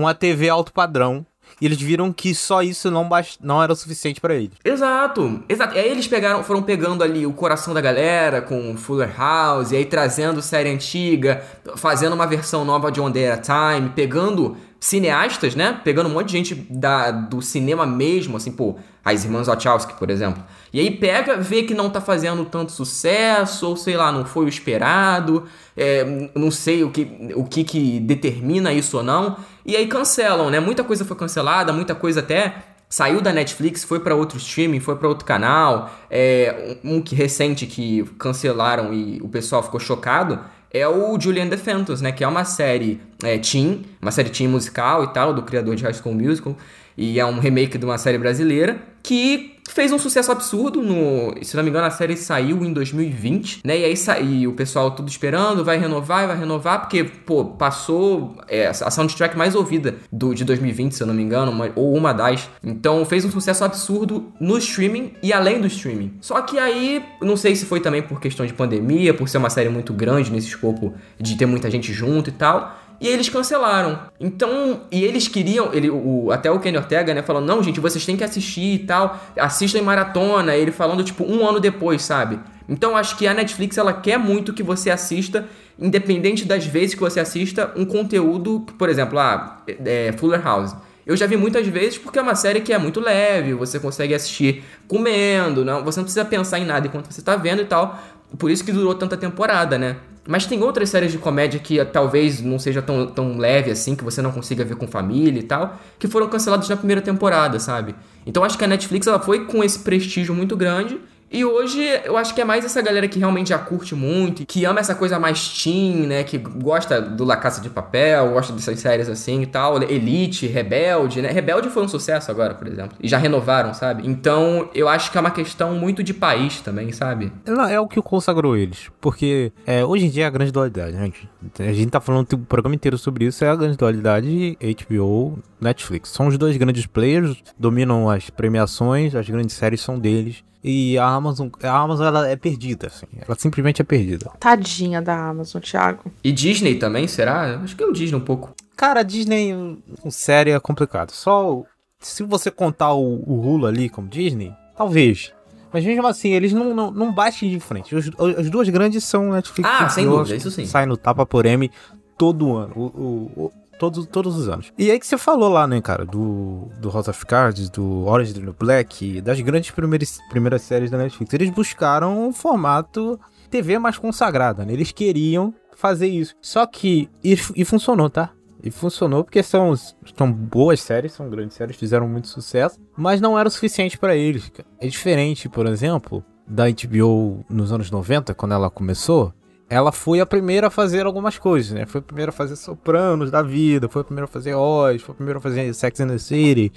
uma TV alto padrão e eles viram que só isso não, não era o suficiente pra eles.
Exato, exato. E aí eles pegaram, foram pegando ali o coração da galera com Fuller House, e aí trazendo série antiga, fazendo uma versão nova de at a Time, pegando cineastas, né? Pegando um monte de gente da, do cinema mesmo, assim, pô, as irmãs Wachowski, por exemplo. E aí pega, vê que não tá fazendo tanto sucesso, ou sei lá, não foi o esperado, é, não sei o que, o que que determina isso ou não, e aí cancelam, né? Muita coisa foi cancelada, muita coisa até saiu da Netflix, foi pra outro streaming, foi pra outro canal. É, um que recente que cancelaram e o pessoal ficou chocado é o Julian the Phantoms, né? Que é uma série é, teen, uma série teen musical e tal, do criador de High School Musical. E é um remake de uma série brasileira que fez um sucesso absurdo no, se não me engano, a série saiu em 2020, né? E aí sa- e o pessoal tudo esperando, vai renovar, vai renovar, porque, pô, passou é, a soundtrack mais ouvida do, de 2020, se eu não me engano, uma- ou uma das. Então fez um sucesso absurdo no streaming e além do streaming. Só que aí, não sei se foi também por questão de pandemia, por ser uma série muito grande nesse escopo de ter muita gente junto e tal. E eles cancelaram. Então, e eles queriam, ele, o, até o Kenny Ortega, né, falando, não, gente, vocês têm que assistir e tal, assistam em maratona, ele falando, tipo, um ano depois, sabe? Então, acho que a Netflix, ela quer muito que você assista, independente das vezes que você assista, um conteúdo, por exemplo, ah, é, Fuller House. Eu já vi muitas vezes porque é uma série que é muito leve, você consegue assistir comendo, não, você não precisa pensar em nada enquanto você tá vendo e tal. Por isso que durou tanta temporada, né? Mas tem outras séries de comédia que eh, talvez não seja tão, tão leve assim, que você não consiga ver com família e tal, que foram canceladas na primeira temporada, sabe? Então acho que a Netflix ela foi com esse prestígio muito grande. E hoje eu acho que é mais essa galera que realmente já curte muito, que ama essa coisa mais teen, né? Que gosta do La Caça de Papel, gosta dessas séries assim e tal. Elite, Rebelde, né? Rebelde foi um sucesso agora, por exemplo. E já renovaram, sabe? Então eu acho que é uma questão muito de país também, sabe?
Não, é o que consagrou eles. Porque é, hoje em dia é a grande dualidade, né? A gente tá falando o programa inteiro sobre isso, é a grande dualidade HBO, Netflix. São os dois grandes players, dominam as premiações, as grandes séries são deles. E a Amazon, a Amazon ela é perdida, assim. Ela simplesmente é perdida.
Tadinha da Amazon, Thiago.
E Disney também, será? Acho que é o Disney um pouco.
Cara, a Disney, com série é complicado. Só se você contar o, o Hulu ali como Disney, talvez. Mas mesmo assim, eles não, não, não batem de frente. Os, as duas grandes são Netflix
Ah,
e
sem dúvida, isso sim.
Sai no tapa por M todo ano. O- o- todos, todos os anos. E aí que você falou lá, né, cara, do, do House of Cards, do Orange the New Black, das grandes primeiras, primeiras séries da Netflix. Eles buscaram um formato TV mais consagrada, né? Eles queriam fazer isso. Só que. E, e funcionou, tá? E funcionou porque são, são boas séries, são grandes séries, fizeram muito sucesso, mas não era o suficiente pra eles. É diferente, por exemplo, da HBO nos anos 90, quando ela começou. Ela foi a primeira a fazer algumas coisas, né? Foi a primeira a fazer Sopranos da vida, foi a primeira a fazer Oz, foi a primeira a fazer Sex and the City.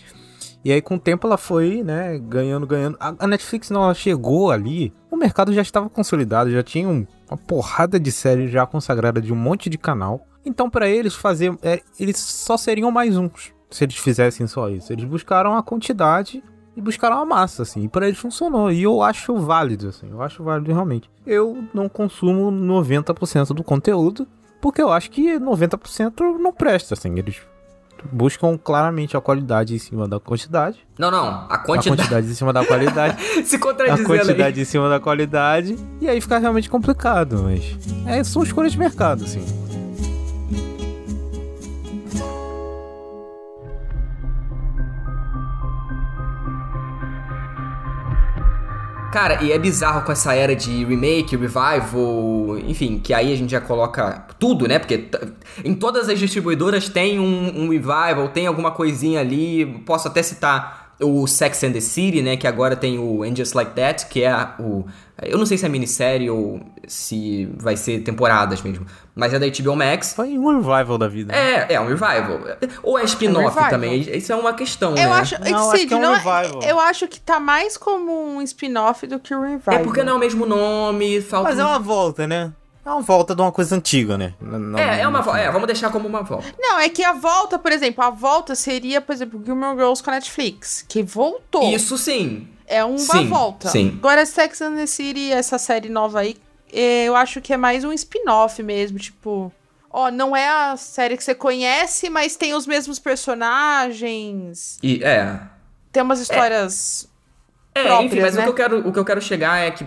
E aí, com o tempo, ela foi, né, ganhando, ganhando. A, Netflix, não, ela chegou ali, o mercado já estava consolidado, já tinha um- uma porrada de séries já consagrada de um monte de canal. Então, pra eles fazer, é, eles só seriam mais uns se eles fizessem só isso. Eles buscaram a quantidade e buscaram a massa, assim. E pra eles funcionou. E eu acho válido, assim. Eu acho válido realmente. Eu não consumo 90% do conteúdo, porque eu acho que 90% não presta, assim. Eles buscam claramente a qualidade em cima da quantidade.
Não, não. A
A
quantidade.
quantidade em cima da qualidade.
Se
a
contradizendo
quantidade em cima da qualidade. E aí fica realmente complicado, mas. É, são escolhas de mercado, assim.
Cara, e é bizarro com essa era de remake, revival, enfim, que aí a gente já coloca tudo, né? Porque em todas as distribuidoras tem um, um revival, tem alguma coisinha ali. Posso até citar o Sex and the City, né? Que agora tem o And Just Like That, que é a- o. Eu não sei se é minissérie ou se vai ser temporadas mesmo. Mas é da HBO Max.
Foi um revival da vida. né?
É, é um revival. Ou é spin-off
revival.
também. Isso é uma questão,
Eu
né?
acho,
Não, acho
Cid,
que é um
não
revival.
eu acho que tá mais como um spin-off do que um revival.
É porque não é o mesmo nome, falta.
Mas é uma volta, né? É uma volta de uma coisa antiga, né? Não-
É, é uma volta. É, vamos deixar como uma volta.
Não, é que a volta, por exemplo, a volta seria, por exemplo, Gilmore Girls com a Netflix, que voltou.
Isso sim.
É uma
Sim,
volta.
sim.
Agora, Sex and the City, essa série nova aí, é, eu acho que é mais um spin-off mesmo, tipo... Ó, não é a série que você conhece, mas tem os mesmos personagens,
E é.
tem umas histórias...
É,
Próprias,
enfim, mas
né?
o, que eu quero, o que eu quero chegar é que,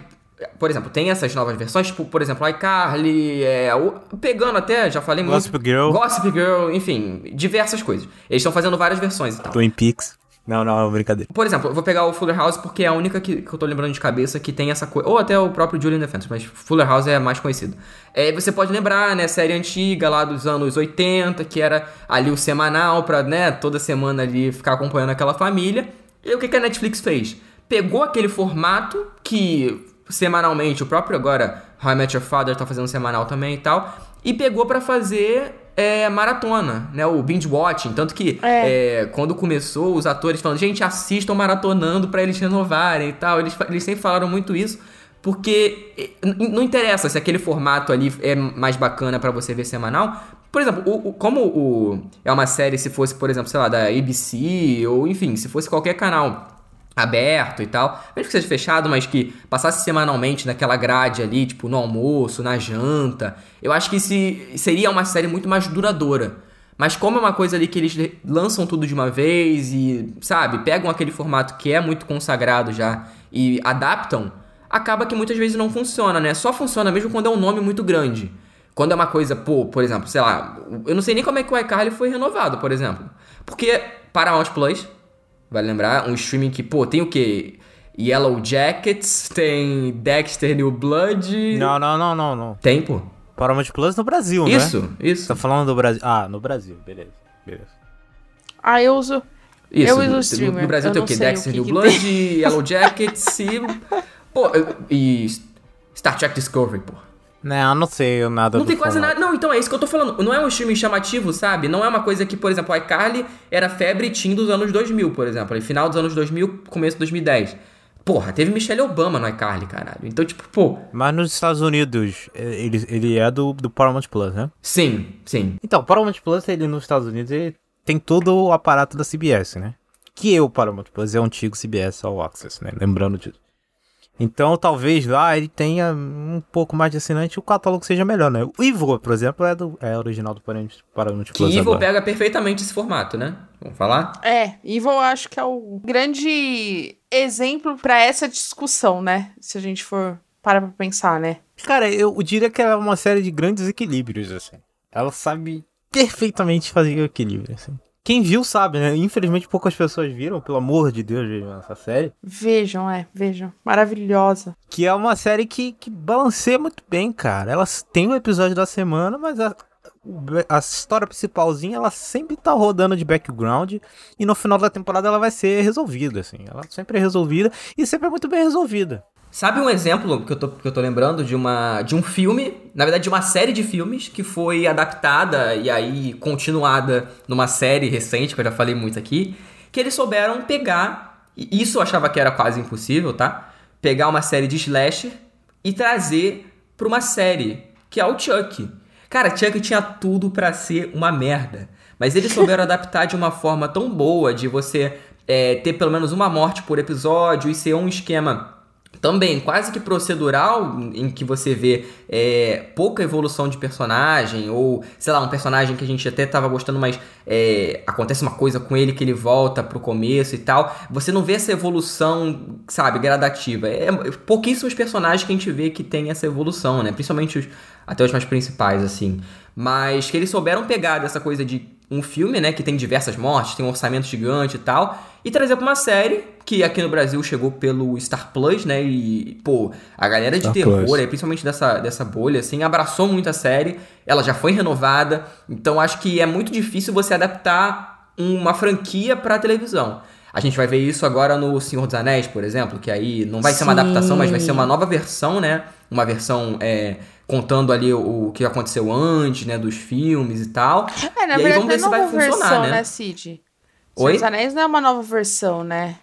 por exemplo, tem essas novas versões, tipo, por exemplo, iCarly, é, o- pegando até, já falei muito.
Gossip Girl.
Gossip Girl, enfim, diversas coisas. Eles estão fazendo várias versões e tal.
Twin Peaks. Não, não, é brincadeira.
Por exemplo, eu vou pegar o Fuller House porque é a única que, que eu tô lembrando de cabeça que tem essa coisa. Ou até o próprio Julian Defense, mas Fuller House é mais conhecido. É, você pode lembrar, né, série antiga lá dos anos 80, que era ali o semanal pra, né, toda semana ali ficar acompanhando aquela família. E o que, que a Netflix fez? Pegou aquele formato que semanalmente, o próprio agora, How I Met Your Father tá fazendo semanal também e tal, e pegou pra fazer é, maratona, né, o binge watching, tanto que
É.
é, quando começou, os atores falando, gente, assistam maratonando pra eles renovarem e tal. Eles, eles sempre falaram muito isso, porque não interessa se aquele formato ali é mais bacana pra você ver semanal. Por exemplo, o, o- como o, é uma série, se fosse, por exemplo, sei lá, da ABC, ou enfim, se fosse qualquer canal aberto e tal, mesmo que seja fechado, mas que passasse semanalmente naquela grade ali, tipo no almoço, na janta, eu acho que se, seria uma série muito mais duradoura. Mas como é uma coisa ali que eles lançam tudo de uma vez e, sabe, pegam aquele formato que é muito consagrado já e adaptam, acaba que muitas vezes não funciona, né? Só funciona mesmo quando é um nome muito grande. Quando é uma coisa, pô, por exemplo, sei lá, eu não sei nem como é que o iCarly foi renovado, por exemplo. Porque Paramount Plus, vale lembrar, um streaming que, pô, tem o quê? Yellow Jackets, tem Dexter New Blood.
Não, não, não, não, não.
Tem, pô.
Paramount Plus no Brasil, né?
Isso, isso.
Tá falando do Brasil. Ah, no Brasil, beleza. Beleza.
Ah, eu uso...
Isso,
Eu uso
no-
streamer,
No Brasil
eu
tem o quê?
o
Dexter
que
New
que
Blood, Yellow Jackets e. Pô, e. Star Trek Discovery, pô.
Não, não sei nada
Não
do
tem quase
formato.
nada. Não, então é isso que eu tô falando. Não é um streaming chamativo, sabe? Não é uma coisa que, por exemplo, o iCarly era febre teen dos anos 2000, por exemplo. Final dos anos 2000, começo de 2010. Porra, teve Michelle Obama no iCarly, caralho. Então, tipo, pô.
Mas nos Estados Unidos, ele, ele é do, do Paramount Plus, né?
Sim, sim.
Então, Paramount Plus, ele nos Estados Unidos, ele tem todo o aparato da CBS, né? Que é o Paramount Plus, é o antigo CBS All Access, né? Lembrando disso. Então, talvez lá ele tenha um pouco mais de assinante e o catálogo seja melhor, né? O Ivo, por exemplo, é, do, é original do
Que
Plus
Evil
agora.
pega perfeitamente esse formato, né? Vamos falar?
É, Evil eu acho que é o grande exemplo pra essa discussão, né? Se a gente for parar pra pensar, né?
Cara, eu diria que ela é uma série de grandes equilíbrios, assim. Ela sabe perfeitamente fazer o equilíbrio, assim. Quem viu sabe, né? Infelizmente poucas pessoas viram, pelo amor de Deus, vejam essa série.
Vejam, é, vejam. Maravilhosa.
Que é uma série que, que balanceia muito bem, cara. Ela tem um episódio da semana, mas a, a história principalzinha, ela sempre tá rodando de background. E no final da temporada ela vai ser resolvida, assim. Ela sempre é resolvida e sempre é muito bem resolvida.
Sabe um exemplo que eu tô, que eu tô lembrando de uma de um filme, na verdade de uma série de filmes que foi adaptada e aí continuada numa série recente, que eu já falei muito aqui, que eles souberam pegar, e isso eu achava que era quase impossível, tá? Pegar uma série de slasher e trazer pra uma série, que é o Chuck. Cara, Chuck tinha tudo pra ser uma merda, mas eles souberam adaptar de uma forma tão boa de você é, ter pelo menos uma morte por episódio e ser um esquema também quase que procedural, em que você vê é, pouca evolução de personagem, ou sei lá, um personagem que a gente até tava gostando, mas é, acontece uma coisa com ele que ele volta pro começo e tal. Você não vê essa evolução, sabe, gradativa. É, pouquíssimos personagens que a gente vê que tem essa evolução, né? Principalmente os, até os mais principais, assim. Mas que eles souberam pegar dessa coisa de um filme, né, que tem diversas mortes, tem um orçamento gigante e tal, e trazer pra uma série que aqui no Brasil chegou pelo Star Plus, né? E, pô, a galera de
Star
terror, aí, principalmente dessa, dessa bolha, assim, abraçou muito a série. Ela já foi renovada. Então acho que é muito difícil você adaptar uma franquia pra televisão. A gente vai ver isso agora no Senhor dos Anéis, por exemplo, que aí não vai ser uma
Sim.
adaptação, mas vai ser uma nova versão, né? Uma versão é, contando ali o, o que aconteceu antes, né? Dos filmes e tal.
É, na
E aí
verdade,
vamos ver
não
se
é
vai funcionar,
versão,
né?
né, Cid?
Oi?
Dos Anéis não é uma nova versão, né?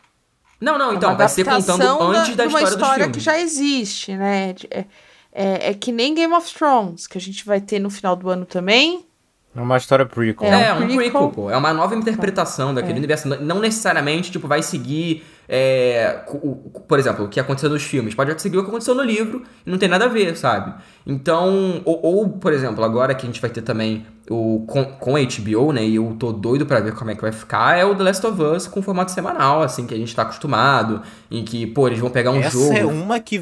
Não, não,
É
então,
uma
vai ser contando antes da
uma
história, dos
história
filmes.
que já existe, né? É, é, é que nem Game of Thrones, que a gente vai ter no final do ano também.
É uma história prequel.
É,
É,
um
prequel,
prequel.
pô. É uma nova interpretação daquele
É.
universo. Não- necessariamente, tipo, vai seguir. é, por exemplo, o que aconteceu nos filmes. Pode seguir o que aconteceu no livro e não tem nada a ver, sabe? Então. Ou, ou, por exemplo, agora que a gente vai ter também o com, com a HBO, né? E eu tô doido pra ver como é que vai ficar, é o The Last of Us com formato semanal, assim, que a gente tá acostumado. Em que, pô, eles vão pegar um
Essa
jogo.
é uma que,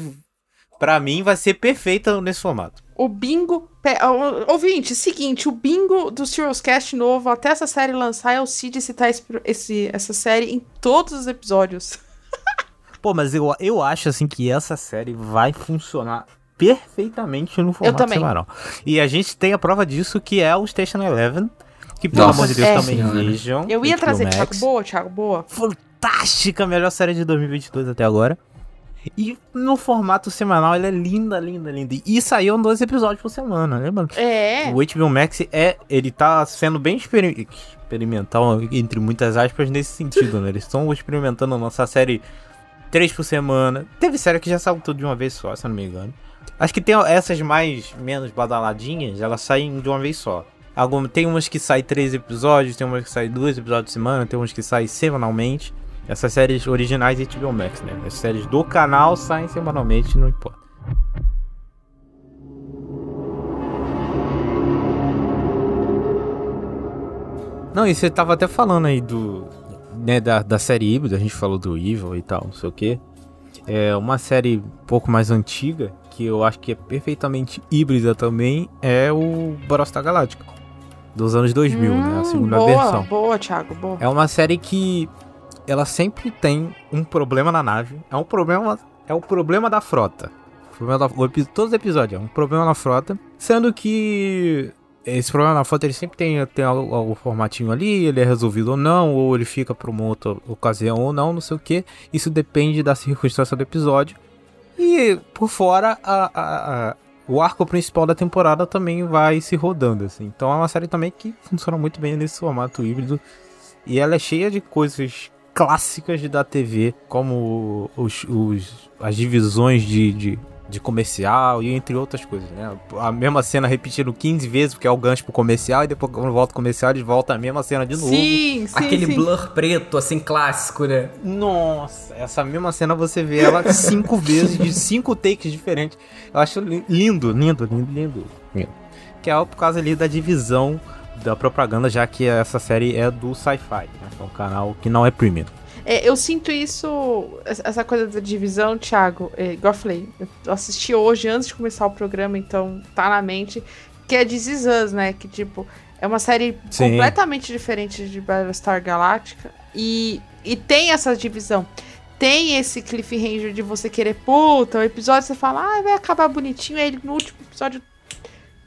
pra mim, vai ser perfeita nesse formato.
O bingo. Ouvinte, seguinte, o bingo do Serious Cast novo, até essa série lançar, é o Cid citar esse, esse- essa série em todos os episódios.
Pô, mas eu, eu acho, assim, que essa série vai funcionar perfeitamente no formato
também.
semanal. E a gente tem a prova disso, que é o Station Eleven, que, pelo
Nossa
amor de Deus,
é.
também
Senhora.
vejam.
Eu ia
HBO
trazer
Max.
Thiago Boa, Thiago Boa.
fantástica, a melhor série de 2022 até agora. E no formato semanal, ela é linda, linda, linda. E saiu dois episódios por semana, lembra?
É.
O HBO Max é, ele tá sendo bem experi- experimental, entre muitas aspas, nesse sentido, né? Eles estão experimentando lançar série três por semana. Teve série que já saiu tudo de uma vez só, se eu não me engano. Acho que tem essas mais, menos badaladinhas, elas saem de uma vez só. Algum, tem umas que saem três episódios, tem umas que saem dois episódios por semana, tem umas que saem semanalmente. Essas séries originais de HBO Max, né? As séries do canal saem semanalmente, não importa. Não, e você tava até falando aí do. Né, da, da série híbrida, a gente falou do Evil e tal, não sei o que. É uma série um pouco mais antiga, que eu acho que é perfeitamente híbrida também, é o Battlestar Galactica. Dos anos 2000, né? A
Hum,
segunda
boa,
versão.
Boa, Thiago, boa.
É uma série que ela sempre tem um problema na nave. É um problema, é o problema da frota. O problema da, o todos os episódios é um problema na frota, sendo que esse problema na frota ele sempre tem, tem algo, algo formatinho ali, ele é resolvido ou não, ou ele fica para uma outra ocasião ou não, não sei o que. Isso depende da circunstância do episódio. E por fora, a- a- a- o arco principal da temporada também vai se rodando, assim. Então é uma série também que funciona muito bem nesse formato híbrido. E ela é cheia de coisas clássicas da TV, como os, os- as divisões de, de, de comercial e entre outras coisas, né? A mesma cena repetindo 15 vezes, porque é o gancho pro comercial, e depois quando volta o comercial, eles voltam a mesma cena de novo.
Sim, sim,
Aquele
sim.
blur preto, assim, clássico, né?
Nossa, essa mesma cena você vê ela cinco vezes, de cinco takes diferentes. Eu acho li- lindo, lindo, lindo, lindo. lindo. Que é por causa ali da divisão da propaganda, já que essa série é do Sci-Fi, né? É um canal que não é premium.
É, eu sinto isso, essa coisa da divisão, Thiago, é, igual eu falei, eu assisti hoje antes de começar o programa, então tá na mente, que é Is Us, né? Que, tipo, é uma série
Sim.
completamente diferente de Battlestar Galactica e, e tem essa divisão. Tem esse cliffhanger de você querer, puta, o episódio você fala, ah, vai acabar bonitinho, aí no último episódio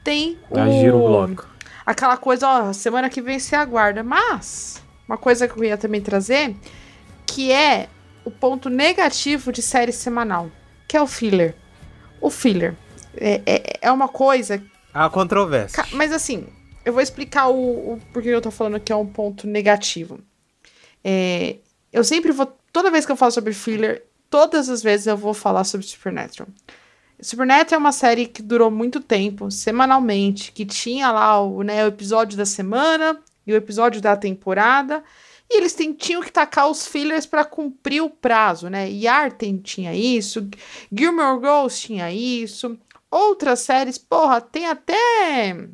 tem
o bloco.
aquela coisa, ó, semana que vem você aguarda. Mas, uma coisa que eu ia também trazer, que é o ponto negativo de série semanal, que é o filler. O filler. É, é, é uma coisa.
A controvérsia.
Mas assim, eu vou explicar o, o porquê eu tô falando que é um ponto negativo. É, eu sempre vou. Toda vez que eu falo sobre filler, todas as vezes eu vou falar sobre Supernatural. Supernatural é uma série que durou muito tempo, semanalmente, que tinha lá o, né, o episódio da semana e o episódio da temporada, e eles tinham que tacar os fillers para cumprir o prazo, né? Yarten tinha isso, Gilmore Girls tinha isso, outras séries, porra, tem até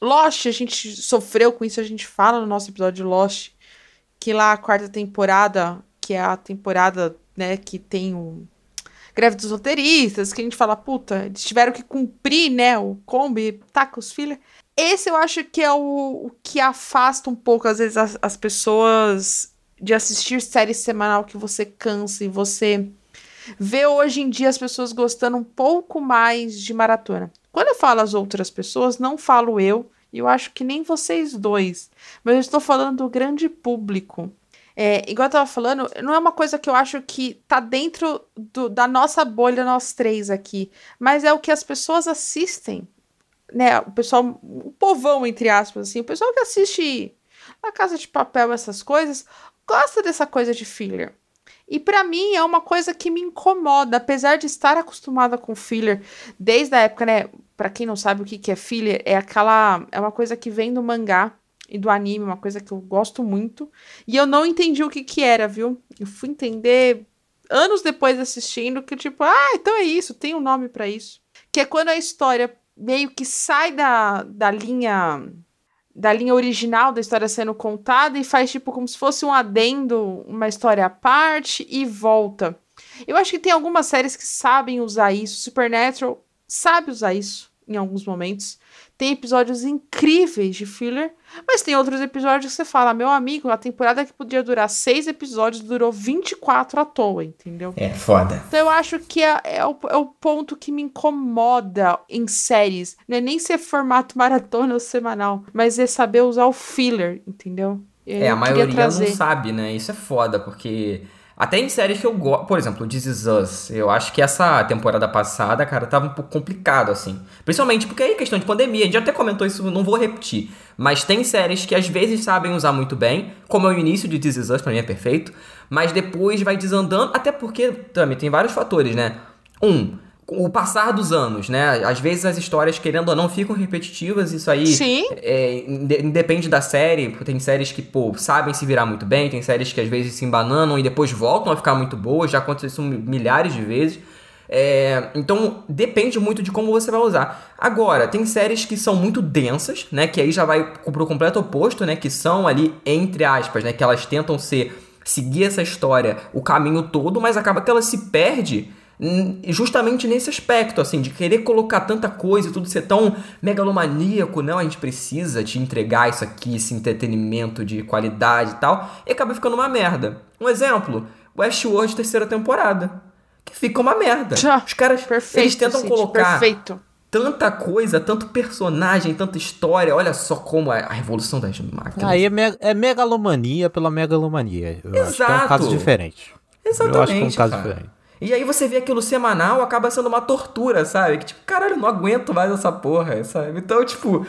Lost, a gente sofreu com isso, a gente fala no nosso episódio de Lost, que lá a quarta temporada, que é a temporada, né, que tem o greve dos roteiristas, que a gente fala, puta, eles tiveram que cumprir, né, o combi, taca os filhos. Esse eu acho que é o, o que afasta um pouco, às vezes, as, as pessoas de assistir série semanal que você cansa e você vê hoje em dia as pessoas gostando um pouco mais de maratona. Quando eu falo as outras pessoas, não falo eu, e eu acho que nem vocês dois, mas eu estou falando do grande público. É, igual eu tava falando, não é uma coisa que eu acho que tá dentro do, da nossa bolha, nós três aqui, mas é o que as pessoas assistem, né? O pessoal, o povão, entre aspas, assim, o pessoal que assiste a Casa de Papel, essas coisas, gosta dessa coisa de filler. E para mim é uma coisa que me incomoda, apesar de estar acostumada com filler desde a época, né? Para quem não sabe o que, que é filler, é aquela é uma coisa que vem do mangá e do anime, uma coisa que eu gosto muito. E eu não entendi o que que era, viu? Eu fui entender anos depois assistindo que tipo, ah, então é isso, tem um nome para isso. Que é quando a história meio que sai da, da linha da linha original da história sendo contada e faz tipo como se fosse um adendo, uma história à parte e volta. Eu acho que tem algumas séries que sabem usar isso. Supernatural sabe usar isso em alguns momentos. Tem episódios incríveis de filler, mas tem outros episódios que você fala, meu amigo, a temporada que podia durar seis episódios durou 24 à toa, entendeu?
É foda.
Então eu acho que é, é, o, é o ponto que me incomoda em séries. Não é nem ser formato maratona ou semanal, mas é saber usar o filler, entendeu? Eu
É, a maioria
trazer.
não sabe, né? Isso é foda, porque. Até em séries que eu gosto. Por exemplo, This Is Us. Eu acho que essa temporada passada, cara, tava um pouco complicado, assim. Principalmente porque aí questão de pandemia. A gente até comentou isso, não vou repetir. Mas tem séries que às vezes sabem usar muito bem, como é o início de This Is Us, pra mim é perfeito. Mas depois vai desandando, até porque também tem vários fatores, né? Um, o passar dos anos, né? Às vezes as histórias, querendo ou não, ficam repetitivas, isso aí
Sim.
é, independe da série, porque tem séries que, pô, sabem se virar muito bem, tem séries que às vezes se embananam e depois voltam a ficar muito boas, já aconteceu isso milhares de vezes. É, então depende muito de como você vai usar. Agora, tem séries que são muito densas, né? Que aí já vai pro completo oposto, né? Que são ali, entre aspas, né? Que elas tentam ser seguir essa história o caminho todo, mas acaba que ela se perde justamente nesse aspecto, assim, de querer colocar tanta coisa e tudo ser tão megalomaníaco, não, a gente precisa te entregar isso aqui, esse entretenimento de qualidade e tal, e acaba ficando uma merda. Um exemplo, Westworld terceira temporada, que fica uma merda. Os caras,
Perfeito,
eles tentam
Cid,
colocar
Perfeito.
tanta coisa, tanto personagem, tanta história, olha só como é a revolução das máquinas.
Aí é, me- é megalomania pela megalomania. Eu acho que é um
Exato.
caso diferente.
Exatamente,
Eu acho que é um caso
cara.
diferente.
E aí você vê aquilo semanal, acaba sendo uma tortura, sabe? Que tipo, caralho, não aguento mais essa porra, sabe? Então, tipo,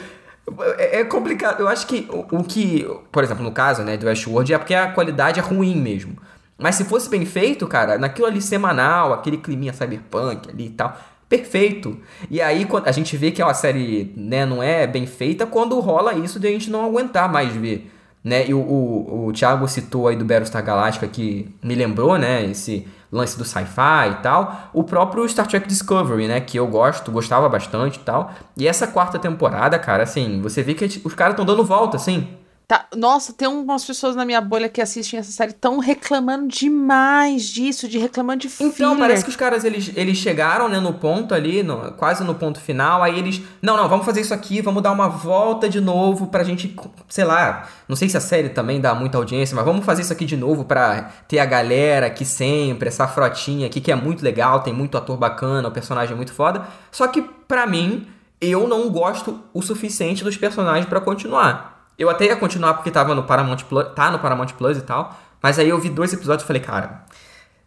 é, é complicado. Eu acho que o, que, por exemplo, no caso, né, do Westworld, é porque a qualidade é ruim mesmo. Mas se fosse bem feito, cara, naquilo ali semanal, aquele climinha cyberpunk ali e tal, perfeito. E aí a gente vê que a série, né, não é bem feita quando rola isso de a gente não aguentar mais ver. Né? E o, o, o Thiago citou aí do Battlestar Galactica que me lembrou, né? Esse lance do sci-fi e tal. O próprio Star Trek Discovery, né? Que eu gosto, gostava bastante e tal. E essa quarta temporada, cara, assim, você vê que os caras estão dando volta, assim.
Tá, nossa, tem umas pessoas na minha bolha que assistem essa série tão reclamando demais disso, de reclamando de
Então,
filler.
parece que os caras, eles, eles chegaram, né, no ponto ali, no- quase no ponto final, aí eles, não, não, vamos fazer isso aqui, vamos dar uma volta de novo pra gente, sei lá, não sei se a série também dá muita audiência, mas vamos fazer isso aqui de novo pra ter a galera aqui sempre, essa frotinha aqui que é muito legal, tem muito ator bacana, o personagem é muito foda, só que pra mim, eu não gosto o suficiente dos personagens pra continuar. Eu até ia continuar porque tava no Paramount Plus, tá no Paramount Plus e tal, mas aí eu vi dois episódios e falei, cara,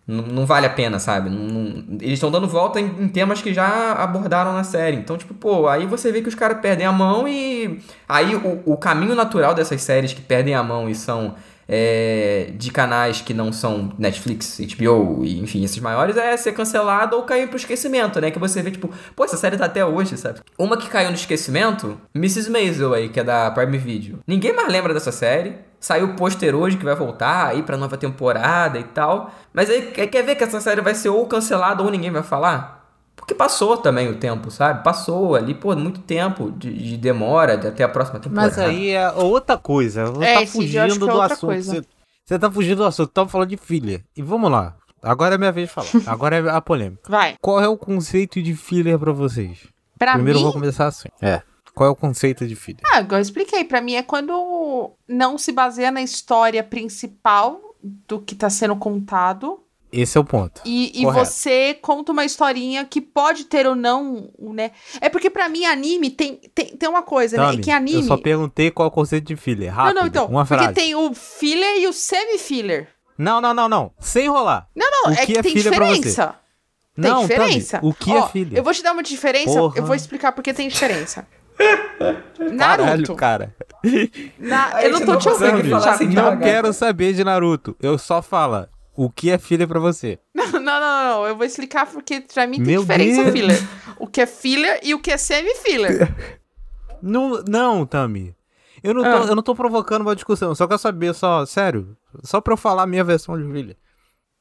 não, vale a pena, sabe? Não- não- eles estão dando volta em, em temas que já abordaram na série. Então, tipo, pô, aí você vê que os caras perdem a mão e. Aí o, o caminho natural dessas séries que perdem a mão e são é, de canais que não são Netflix, HBO e enfim, esses maiores, é ser cancelado ou cair pro esquecimento, né? Que você vê, tipo, pô, essa série tá até hoje, sabe? Uma que caiu no esquecimento, Mrs. Maisel aí, que é da Prime Video. Ninguém mais lembra dessa série. Saiu o pôster hoje que vai voltar aí pra nova temporada e tal. Mas aí quer quer ver que essa série vai ser ou cancelada ou ninguém vai falar? Porque passou também o tempo, sabe? Passou ali, pô, muito tempo de, de demora de até a próxima temporada.
Mas aí é outra coisa. Você
É,
tá
eu
fugindo
é
do
outra
assunto. Você, você tá fugindo do assunto. Tava falando de filler. E vamos lá. Agora é minha vez de falar. Agora é a polêmica.
Vai.
Qual é o conceito de filler pra vocês?
Pra
Primeiro eu
mim,
vou começar assim. É. Qual é o conceito de filler?
ah, eu expliquei, pra mim é quando não se baseia na história principal do que tá sendo contado.
Esse é o ponto.
E, e você conta uma historinha que pode ter ou não, né? É porque pra mim anime tem, tem, tem uma coisa, né?
Tami,
É que anime.
eu só perguntei qual é o conceito de filler. Rápido,
não, não, então.
uma
porque
frase.
tem o filler e o semi-filler.
Não, não, não, não. Sem enrolar.
Não, não,
O
é
que
que,
é
tem
filler pra você?
diferença. Tem
Não,
diferença.
Tami, o que
Ó,
é filler?
Eu vou te dar uma diferença,
Porra.
eu vou explicar porque tem diferença. Naruto.
Caralho, cara.
Na- eu não tô
não
te ouvindo,
falar assim,
Não quero saber de Naruto. Eu só falo o que é filler pra você.
Não, não, não, não, eu vou explicar porque pra mim tem
Meu
diferença
Deus.
filler. O que é filler e o que é semi-filler.
Não, não, Tami. Eu não, tô,
Ah.
eu não tô provocando uma discussão. Só quero saber, só, sério. Só pra eu falar a minha versão de filler.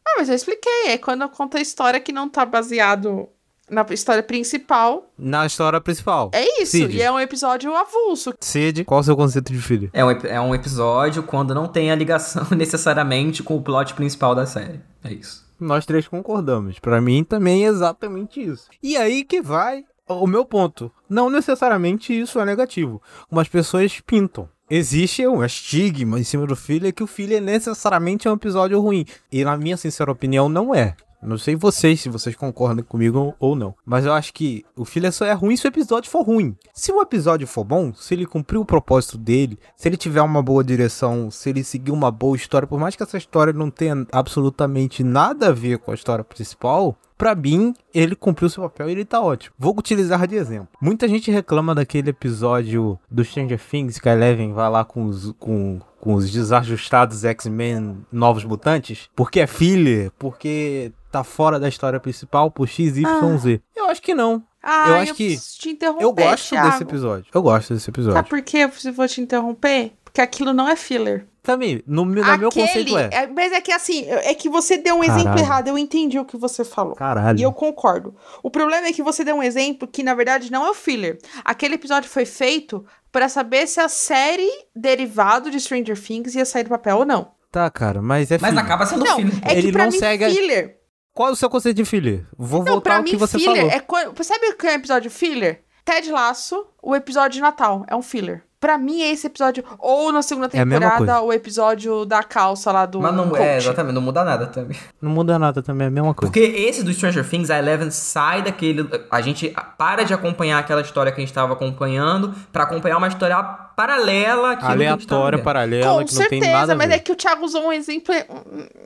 Ah, mas eu expliquei. É quando eu conto a história que não tá baseado na história principal.
Na história principal.
É isso.
Cid.
E é um episódio avulso.
Cid, qual é o seu conceito de filler?
É um, é um episódio quando não tem a ligação necessariamente com o plot principal da série. É isso.
Nós três concordamos. Pra mim também é exatamente isso. E aí que vai o meu ponto. Não necessariamente isso é negativo. Como as pessoas pintam. Existe um estigma em cima do filler que o filler necessariamente é um episódio ruim. E na minha sincera opinião, não é. Não sei vocês se vocês concordam comigo ou não. Mas eu acho que o filler só é ruim se o episódio for ruim. Se o episódio for bom, se ele cumprir o propósito dele, se ele tiver uma boa direção, se ele seguir uma boa história, por mais que essa história não tenha absolutamente nada a ver com a história principal, pra mim, ele cumpriu seu papel e ele tá ótimo. Vou utilizar de exemplo. Muita gente reclama daquele episódio do Stranger Things que a Eleven vai lá com os, com, com os desajustados X-Men Novos Mutantes, porque é filler, porque tá fora da história principal por X, Y, Z. Eu acho que não.
Ah,
Eu acho que
preciso te interromper,
Eu gosto
Thiago.
desse episódio. Eu gosto desse episódio.
Sabe por que eu vou te interromper? Porque aquilo não é filler.
Também, no, meu- no meu conceito é.
é- Mas é que assim, é que você deu um exemplo
Caralho.
errado. Eu entendi o que você falou.
Caralho.
E eu concordo. O problema é que você deu um exemplo que, na verdade, não é o filler. Aquele episódio foi feito pra saber se a série derivado de Stranger Things ia sair do papel ou não.
Tá, cara, mas é
Mas
filler.
acaba sendo
não,
filho.
é que
Ele
pra
não
mim,
segue
filler.
Qual é o seu conceito de filler? Vou
Não,
voltar
pra
ao
mim,
que você
filler
falou.
é quando. Sabe o que é um episódio filler? Ted Laço, o episódio de Natal. É um filler. Pra mim, é esse episódio. Ou na segunda
É a
temporada,
coisa.
o episódio da calça lá do.
Mas não
coach.
é, exatamente, não muda nada também.
Não muda nada também, é a mesma coisa.
Porque esse do Stranger Things, a Eleven sai daquele. A gente para de acompanhar aquela história que a gente tava acompanhando pra acompanhar uma história paralela que a gente
Aleatória,
vendo.
paralela,
Com
que não tem
certeza,
nada a
mas
ver.
é que o Thiago usou um exemplo. é-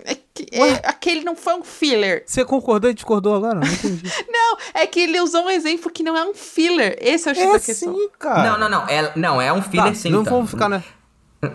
É que, é- aquele não foi um filler.
Você concordou e discordou agora? Não entendi.
Não, é que ele usou um exemplo que não é um filler. Esse é o X
é
da questão.
sim, cara.
Não, não, não. É, não, é um filler
Tá,
sim.
não
tá.
vamos ficar, né?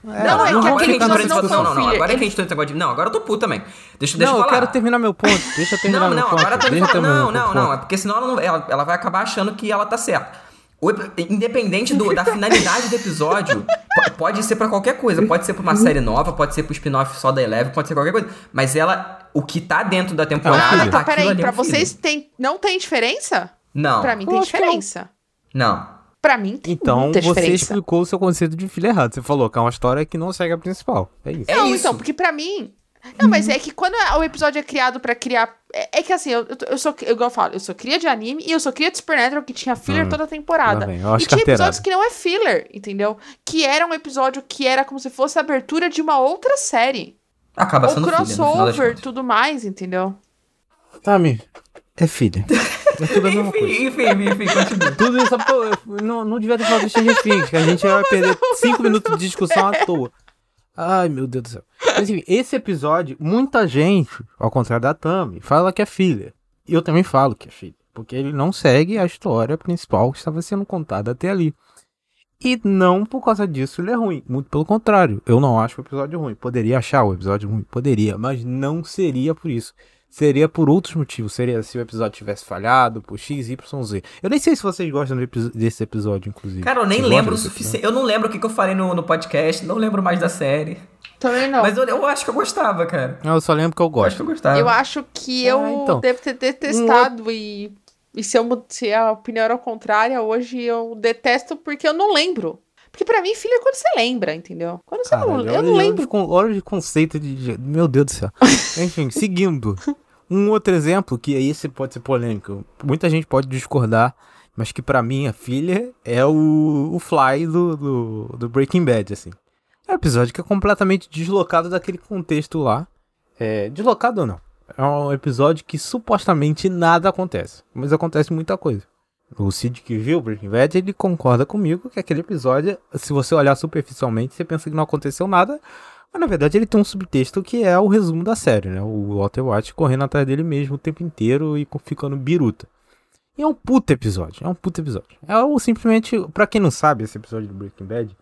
Não, é
não
que aquele
que
não um
não, não.
filler.
Agora que
Ele-
a gente entrou nesse negócio de. Não, agora eu tô puto também. Deixa, deixa
não,
eu
eu quero terminar meu ponto. Deixa eu terminar
Não,
meu
não,
ponto.
agora eu tô
Deixa
Não, não,
ponto.
não. É porque senão ela, não, ela, ela vai acabar achando que ela tá certa. O ep- independente do- da finalidade do episódio, po- pode ser pra qualquer coisa. Pode ser pra uma série nova, pode ser pro spin-off só da Eleven, pode ser qualquer coisa. Mas ela, o que tá dentro da temporada.
Ah, então
aquilo
peraí,
é
pra
um filler.
vocês tem, não tem diferença?
Não.
Pra mim tem diferença.
Não.
Pra mim tem
Então
muita
você
diferença.
explicou o seu conceito de filler errado. Você falou que é uma história que não segue a principal. É isso.
É
não,
isso.
então, porque pra mim. Não, mas é que quando o episódio é criado pra criar. É, é que assim, eu, eu, eu sou. Igual eu falo, eu sou cria de anime e eu sou cria de Supernatural que tinha filler
Hum,
toda a temporada.
eu acho
e tinha
carteirada.
episódios que não é filler, entendeu? Que era um episódio que era como se fosse a abertura de uma outra série.
Acaba
Ou
sendo filler, final das
crossover,
contas.
tudo mais, entendeu?
Tami, é filha. É tudo a mesma coisa.
Enfim, enfim, enfim, continua.
Tudo isso, pô, eu não, não devia ter falado do Stranger Things, que a gente vai perder 5 minutos de discussão à toa. Ai, meu Deus do céu. Mas enfim, esse episódio, muita gente, ao contrário da Tami, fala que é filha. E eu também falo que é filha. Porque ele não segue a história principal que estava sendo contada até ali. E não por causa disso ele é ruim. Muito pelo contrário. Eu não acho o episódio ruim. Poderia achar o episódio ruim? Poderia. Mas não seria por isso. Seria por outros motivos. Seria se o episódio tivesse falhado, por X, Y, Z. Eu nem sei se vocês gostam desse episódio, inclusive.
Cara, eu nem
Vocês
lembro o suficiente. Eu não lembro o que, que eu falei no, no podcast, não lembro mais da série.
Também não.
Mas eu, eu acho que eu gostava, cara.
episódio? Eu só lembro que eu
Eu acho que
gosto.
eu gostava.
Eu acho que eu
Ah, então.
devo ter detestado e, e se, eu, se a opinião era contrária, hoje eu detesto porque eu não lembro. Porque pra mim, filho é quando você lembra, entendeu? Quando você não,
Caralho,
eu
olha-
não lembro.
Olha de conceito de. Meu Deus do céu. Enfim, seguindo. Um outro exemplo, que aí esse pode ser polêmico. Muita gente pode discordar, mas que pra mim a filha é o, o Fly do, do, do Breaking Bad, assim. É um episódio que é completamente deslocado daquele contexto lá. É, deslocado ou não? É um episódio que supostamente nada acontece, mas acontece muita coisa. O Cid que viu Breaking Bad, ele concorda comigo que aquele episódio, se você olhar superficialmente, você pensa que não aconteceu nada, mas na verdade ele tem um subtexto que é o resumo da série, né? O Walter White correndo atrás dele mesmo o tempo inteiro e ficando biruta. E é um puta episódio, é um puta episódio. É o, simplesmente, para quem não sabe esse episódio do Breaking Bad,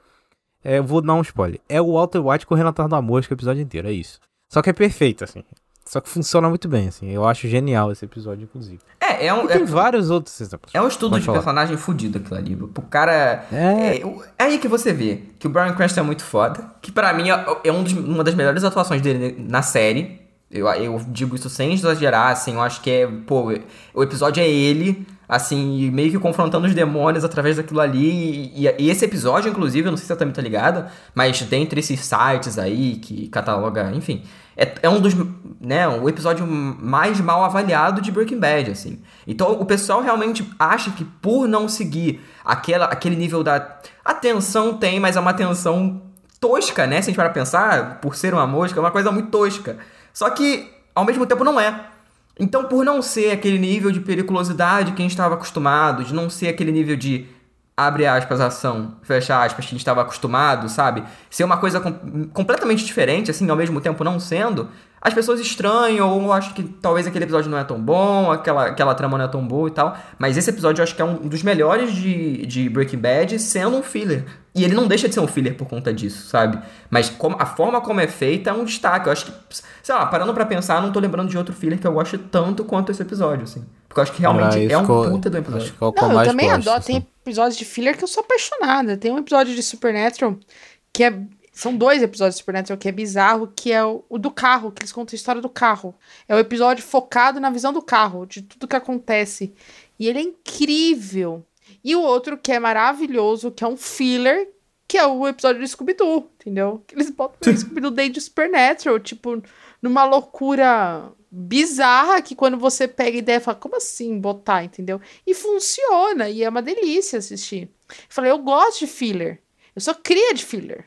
é, vou dar um spoiler. É o Walter White correndo atrás da mosca o episódio inteiro, é isso. Só que é perfeito, assim. Só que funciona muito bem, assim. Eu acho genial esse episódio, inclusive.
É, é um.
E tem
é-
vários outros exemplos.
É um estudo
Pode
de
falar.
personagem fudido aquilo ali. O cara.
É.
É, é aí que você vê que o Brian Cranston é muito foda. Que pra mim é, é um dos- uma das melhores atuações dele na série. Eu, eu digo isso sem exagerar, assim. Eu acho que é. Pô, o episódio é ele, assim, meio que confrontando os demônios através daquilo ali. E, e esse episódio, inclusive, eu não sei se você também tá ligado, mas dentre esses sites aí que cataloga, enfim. É, é um dos, né, o episódio mais mal avaliado de Breaking Bad, assim. Então o pessoal realmente acha que por não seguir aquela, aquele nível da... A tensão tem, mas é uma tensão tosca, né? Se a gente parar pra pensar, por ser uma mosca, é uma coisa muito tosca. Só que, ao mesmo tempo, não é. Então, por não ser aquele nível de periculosidade que a gente estava acostumado, de não ser aquele nível de abre aspas, ação, fecha aspas, que a gente estava acostumado, sabe? Ser uma coisa com- completamente diferente, assim, ao mesmo tempo não sendo, as pessoas estranham ou acham que talvez aquele episódio não é tão bom, aquela, aquela trama não é tão boa e tal. Mas esse episódio eu acho que é um dos melhores de, de Breaking Bad, sendo um filler. E ele não deixa de ser um filler por conta disso, sabe? Mas como- a forma como é feita é um destaque. Eu acho que, sei lá, parando pra pensar, não tô lembrando de outro filler que eu gosto tanto quanto esse episódio, assim. Porque eu acho que realmente
Ah,
é um puta do episódio.
Acho que é o que eu
Não, eu também
gosto,
adoro.
assim.
Tem episódios de filler que eu sou apaixonada. Tem um episódio de Supernatural que é. São dois episódios de Supernatural que é bizarro, que é o, o do carro, que eles contam a história do carro. É o episódio focado na visão do carro, de tudo que acontece. E ele é incrível. E o outro que é maravilhoso, que é um filler, que é o episódio do Scooby-Doo, entendeu? Que eles botam o Scooby-Doo dentro de Supernatural, tipo, numa loucura bizarra que quando você pega a ideia, fala, como assim botar, entendeu? E funciona, e é uma delícia assistir. Eu falei, eu gosto de filler. Eu sou cria de filler.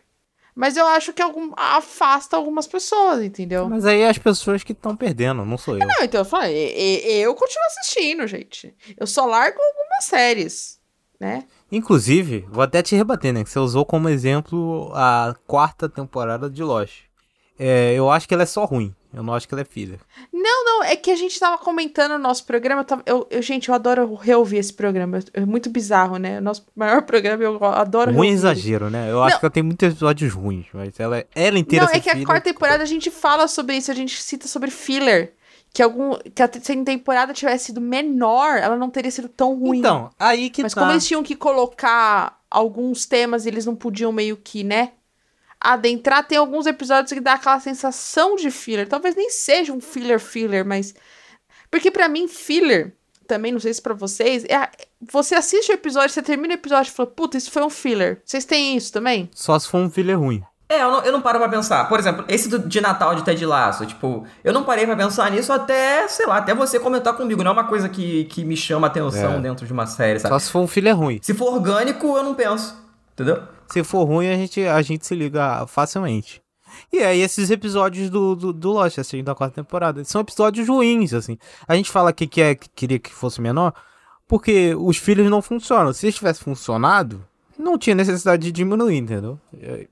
Mas eu acho que algum, afasta algumas pessoas, entendeu?
Mas aí é as pessoas que estão perdendo, não sou eu.
Não, então eu falei, e- e- eu continuo assistindo, gente. Eu só largo algumas séries, né?
Inclusive, vou até te rebater, né? Que você usou como exemplo a quarta temporada de Lost. É, eu acho que ela é só ruim. Eu não acho que ela é filha.
Não, não, é que a gente tava comentando no nosso programa. Eu eu, gente, eu adoro reouvir esse programa. É muito bizarro, né? O nosso maior programa, eu adoro
Ruim é
reouvir.
exagero, né? Eu acho
Não.
que ela tem muitos episódios ruins, mas ela, ela inteira
Não, é que a
filha,
quarta temporada a gente fala sobre isso, a gente cita sobre filler. Que, algum, que a terceira temporada tivesse sido menor, ela não teria sido tão ruim.
Então, aí que
Mas
tá.
como eles tinham que colocar alguns temas, eles não podiam meio que, né? Adentrar, tem alguns episódios que dá aquela sensação de filler. Talvez nem seja um filler filler, mas. Porque pra mim, filler, também não sei se pra vocês, é a- você assiste o episódio, você termina o episódio e fala, puta, isso foi um filler. Vocês têm isso também?
Só se for um filho ruim.
É, eu não, eu não paro pra pensar. Por exemplo, esse do- de Natal de Ted Lasso, tipo, eu não parei pra pensar nisso até, sei lá, até você comentar comigo. Não é uma coisa que, que me chama atenção
É.
dentro de uma série, sabe?
Só se for um filho ruim.
Se for orgânico, eu não penso. Entendeu?
Se for ruim, a gente, a gente se liga facilmente. E aí, esses episódios do, do, do Lost, assim, da quarta temporada, são episódios ruins, assim. A gente fala aqui que, é, que queria que fosse menor, porque os filhos não funcionam. Se eles tivessem funcionado, não tinha necessidade de diminuir, entendeu?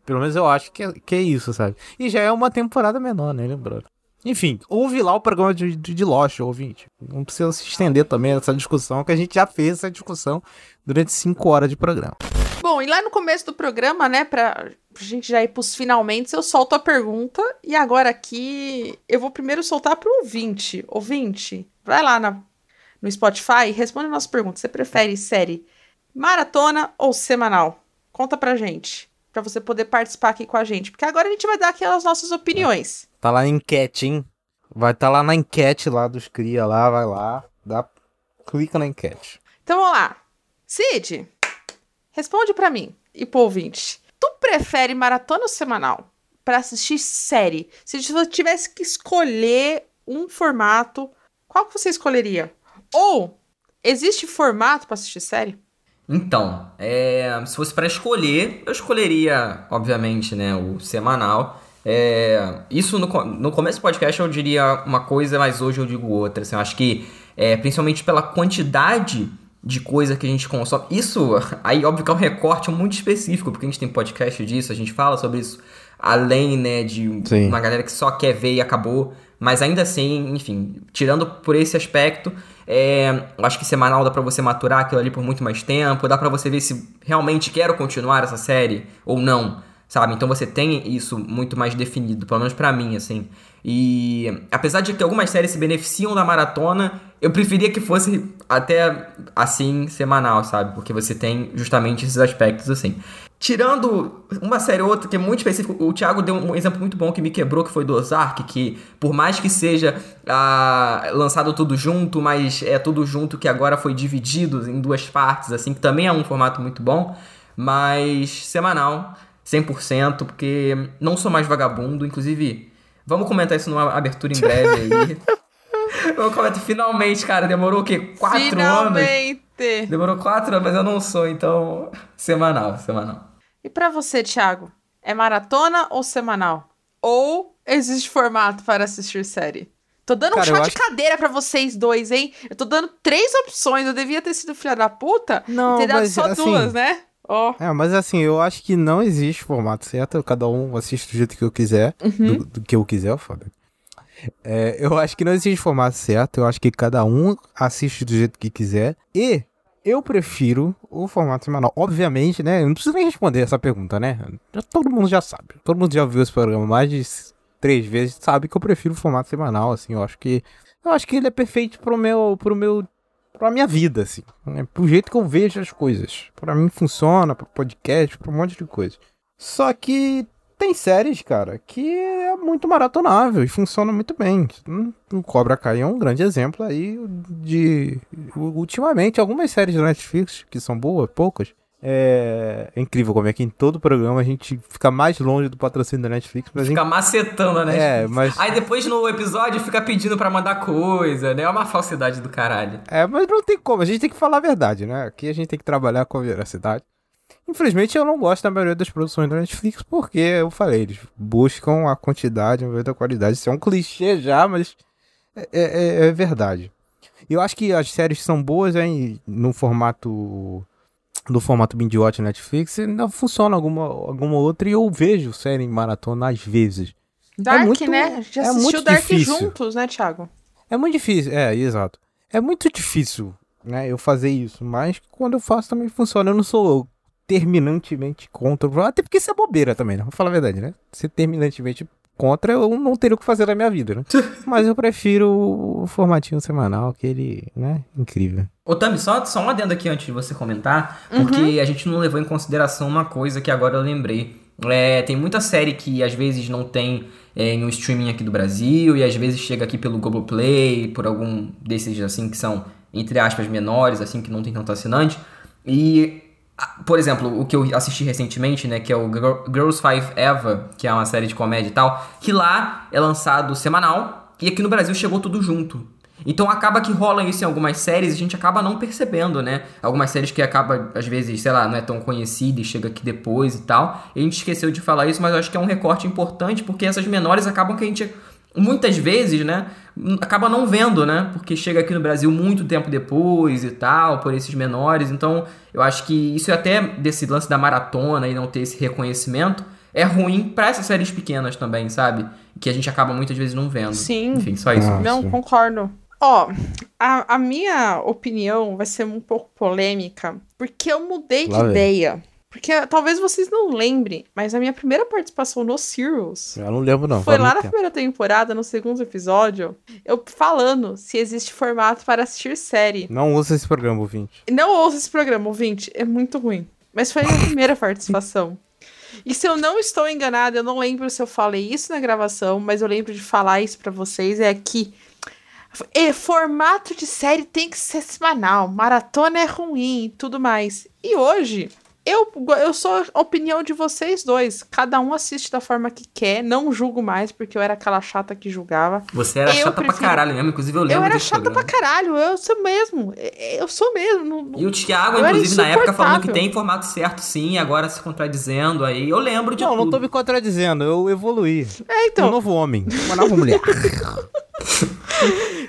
Pelo menos eu acho que é, que é isso, sabe? E já é uma temporada menor, né, lembrando. Enfim, ouve lá o programa de, de, de Lost, ouvinte. Não precisa se estender também nessa discussão, que a gente já fez essa discussão durante cinco horas de programa.
Bom, e lá no começo do programa, né, pra, gente já ir pros finalmente, eu solto a pergunta. E agora aqui, eu vou primeiro soltar pro ouvinte. Ouvinte, vai lá na, no Spotify e responde a nossa pergunta. Você prefere série maratona ou semanal? Conta pra gente, pra você poder participar aqui com a gente. Porque agora a gente vai dar aqui as nossas opiniões.
Tá lá na enquete, hein? Vai estar tá lá na enquete lá dos cria lá, vai lá, dá, clica na enquete.
Então vamos lá. Cid, responde pra mim e pro ouvinte. Tu prefere maratona ou semanal pra assistir série? Se você tivesse que escolher um formato, qual que você escolheria? Ou existe formato pra assistir série?
Então, é, se fosse para escolher, eu escolheria, obviamente, né, o semanal. É, isso no, no começo do podcast eu diria uma coisa, mas hoje eu digo outra. Assim, eu acho que, é, principalmente pela quantidade de coisa que a gente consome. Isso, aí óbvio que é um recorte muito específico, porque a gente tem podcast disso, a gente fala sobre isso além, né, de
Sim.
uma galera que só quer ver e acabou. Mas ainda assim, enfim, tirando por esse aspecto, é, eu acho que semanal dá pra você maturar aquilo ali por muito mais tempo, dá pra você ver se realmente quero continuar essa série ou não, sabe? Então você tem isso muito mais definido, pelo menos pra mim, assim. E apesar de que algumas séries se beneficiam da maratona, eu preferia que fosse até assim semanal, sabe? Porque você tem justamente esses aspectos assim. Tirando uma série ou outra que é muito específica, o Thiago deu um exemplo muito bom que me quebrou, que foi do Ozark, que por mais que seja ah, lançado tudo junto, mas é tudo junto que agora foi dividido em duas partes, assim, que também é um formato muito bom, mas semanal, 100%, porque não sou mais vagabundo, inclusive, vamos comentar isso numa abertura em breve aí. Vamos comentar, finalmente, cara, demorou o quê? Quatro anos?
Finalmente!
Demorou quatro anos, mas eu não sou, então. Semanal, semanal.
E pra você, Thiago? É maratona ou semanal? Ou existe formato para assistir série? Tô dando
Cara,
um
eu
chá de
acho-
cadeira pra vocês dois, hein? Eu tô dando três opções. Eu devia ter sido filha da puta
Não,
e ter dado
mas,
só
assim,
duas, né? Ó.
É, mas assim, eu acho que não existe formato certo. Cada um assiste do jeito que eu quiser. Do, do que eu quiser, foda. É, eu acho que não existe formato certo. Eu acho que cada um assiste do jeito que quiser. E eu prefiro o formato semanal. Obviamente, né? Eu não preciso nem responder essa pergunta, né? Já- Todo mundo já sabe. Todo mundo já viu esse programa mais de três vezes. Sabe que eu prefiro o formato semanal, assim. Eu acho que. Eu acho que ele é perfeito pro meu. Pro meu pra minha vida, assim. Né? Pro jeito que eu vejo as coisas. Pra mim funciona, pro podcast, pra um monte de coisa. Só que tem séries, cara, que é muito maratonável e funciona muito bem. Hum, O Cobra Kai é um grande exemplo aí de. Ultimamente, algumas séries da Netflix, que são boas, poucas. É... é incrível como é que em todo programa a gente fica mais longe do patrocínio da Netflix, mas
Fica macetando, né?
É, mas-
Aí depois no episódio fica pedindo pra mandar coisa, né? É uma falsidade do caralho.
É, mas não tem como, a gente tem que falar a verdade, né? Aqui a gente tem que trabalhar com a veracidade. Infelizmente eu não gosto da maioria das produções da Netflix, porque eu falei, eles buscam a quantidade ao invés da qualidade. Isso é um clichê já, mas é, é- é verdade. E eu acho que as séries são boas hein, no formato. No formato binge watch Netflix, ainda funciona alguma, alguma outra e eu vejo série em maratona às vezes.
Dark,
muito-
né? Gente
é
assistiu
muito
Dark
difícil.
juntos, né, Thiago?
É muito difícil, é, exato. É muito difícil, né, eu fazer isso, mas quando eu faço também funciona. Eu não sou terminantemente contra, até porque isso é bobeira também, né? Vou falar a verdade, né? Ser terminantemente contra, eu não teria o que fazer na minha vida, né? mas eu prefiro o formatinho semanal, que ele, né, incrível.
Ô, Tami, só, só um adendo aqui antes de você comentar, porque a gente não levou em consideração uma coisa que agora eu lembrei. É, tem muita série que às vezes não tem é, no streaming aqui do Brasil e às vezes chega aqui pelo Globoplay, por algum desses assim que são, entre aspas, menores, assim, que não tem tanto assinante. E, por exemplo, o que eu assisti recentemente, né, que é o Girl- Girls Five Eva, que é uma série de comédia e tal, que lá é lançado semanal e aqui no Brasil chegou tudo junto. Então acaba que rola isso em algumas séries e a gente acaba não percebendo, né? Algumas séries que acaba, às vezes, sei lá, não é tão conhecida e chega aqui depois e tal. E a gente esqueceu de falar isso, mas eu acho que é um recorte importante porque essas menores acabam que a gente, muitas vezes, né? Acaba não vendo, né? Porque chega aqui no Brasil muito tempo depois e tal, por esses menores. Então eu acho que isso é até desse lance da maratona e não ter esse reconhecimento é ruim pra essas séries pequenas também, sabe? Que a gente acaba muitas vezes não vendo.
Sim.
Enfim, só isso.
Ah,
Não, concordo. Ó, a, a minha opinião vai ser um pouco polêmica, porque eu mudei de
Lá vem.
ideia. Porque talvez vocês não lembrem, mas a minha primeira participação no Serials
Eu não lembro não.
foi lá na
tempo.
primeira temporada, no segundo episódio, eu falando se existe formato para assistir série.
Não usa esse programa, ouvinte.
Não ouça esse programa, ouvinte, é muito ruim. Mas foi a minha primeira participação. E se eu não estou enganada, eu não lembro se eu falei isso na gravação, mas eu lembro de falar isso pra vocês, é que e, formato de série tem que ser semanal, maratona é ruim e tudo mais. E hoje eu, eu sou a opinião de vocês dois. Cada um assiste da forma que quer. Não julgo mais, porque eu era aquela chata que julgava.
Você era
Eu
chata
prefiro-
pra caralho mesmo, inclusive eu lembro
Eu era
desse
chata
programa.
pra caralho. Eu sou mesmo. Eu sou mesmo. Não-
E o Thiago,
Eu
inclusive, na época, falando que tem formato certo sim, agora se contradizendo aí. Eu lembro de
Não,
tudo.
não tô me contradizendo, eu evoluí.
É, então.
Um novo homem, uma nova mulher.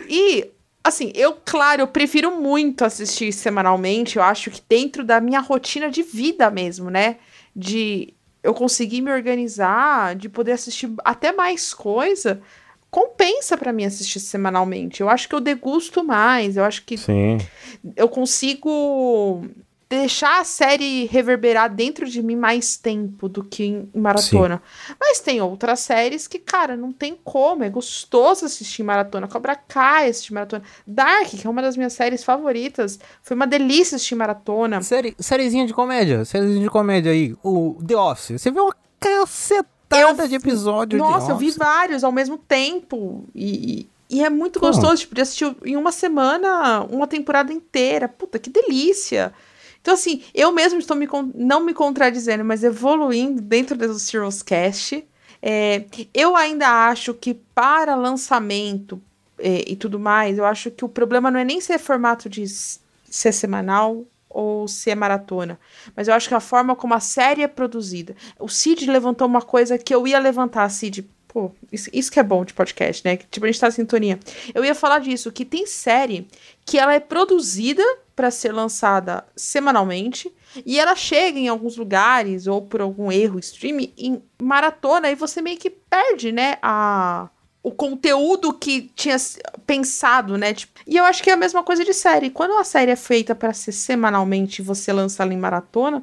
E, assim, eu, claro, eu prefiro muito assistir semanalmente. Eu acho que dentro da minha rotina de vida mesmo, né? De eu conseguir me organizar, de poder assistir até mais coisa, compensa pra mim assistir semanalmente. Eu acho que eu degusto mais, eu acho que
Sim.
eu consigo deixar a série reverberar dentro de mim mais tempo do que em maratona. Mas tem outras séries que, cara, não tem como. É gostoso assistir maratona. Cobra Kai assistir maratona. Dark, que é uma das minhas séries favoritas. Foi uma delícia assistir maratona.
Série, sériezinha de comédia, sériezinha de comédia aí. O The Office. Você vê uma cacetada
Eu-
de episódios
Nossa,
The
eu vi vários ao mesmo tempo. E, e é muito
Pô.
gostoso, tipo, de assistir em uma semana uma temporada inteira. Puta, que delícia! Então, assim, eu mesmo estou me, não me contradizendo, mas evoluindo dentro do Serials Cast. É, eu ainda acho que para lançamento é, e tudo mais, eu acho que o problema não é nem ser formato de ser semanal ou ser maratona, mas eu acho que a forma como a série é produzida. O Cid levantou uma coisa que eu ia levantar, Cid. Pô, isso, isso que é bom de podcast, né? Que, tipo, a gente tá em sintonia. Eu ia falar disso, que tem série que ela é produzida para ser lançada semanalmente e ela chega em alguns lugares ou por algum erro stream em maratona e você meio que perde, né, a o conteúdo que tinha pensado, né? Tipo, e eu acho que é a mesma coisa de série. Quando a série é feita para ser semanalmente e você lança ela em maratona,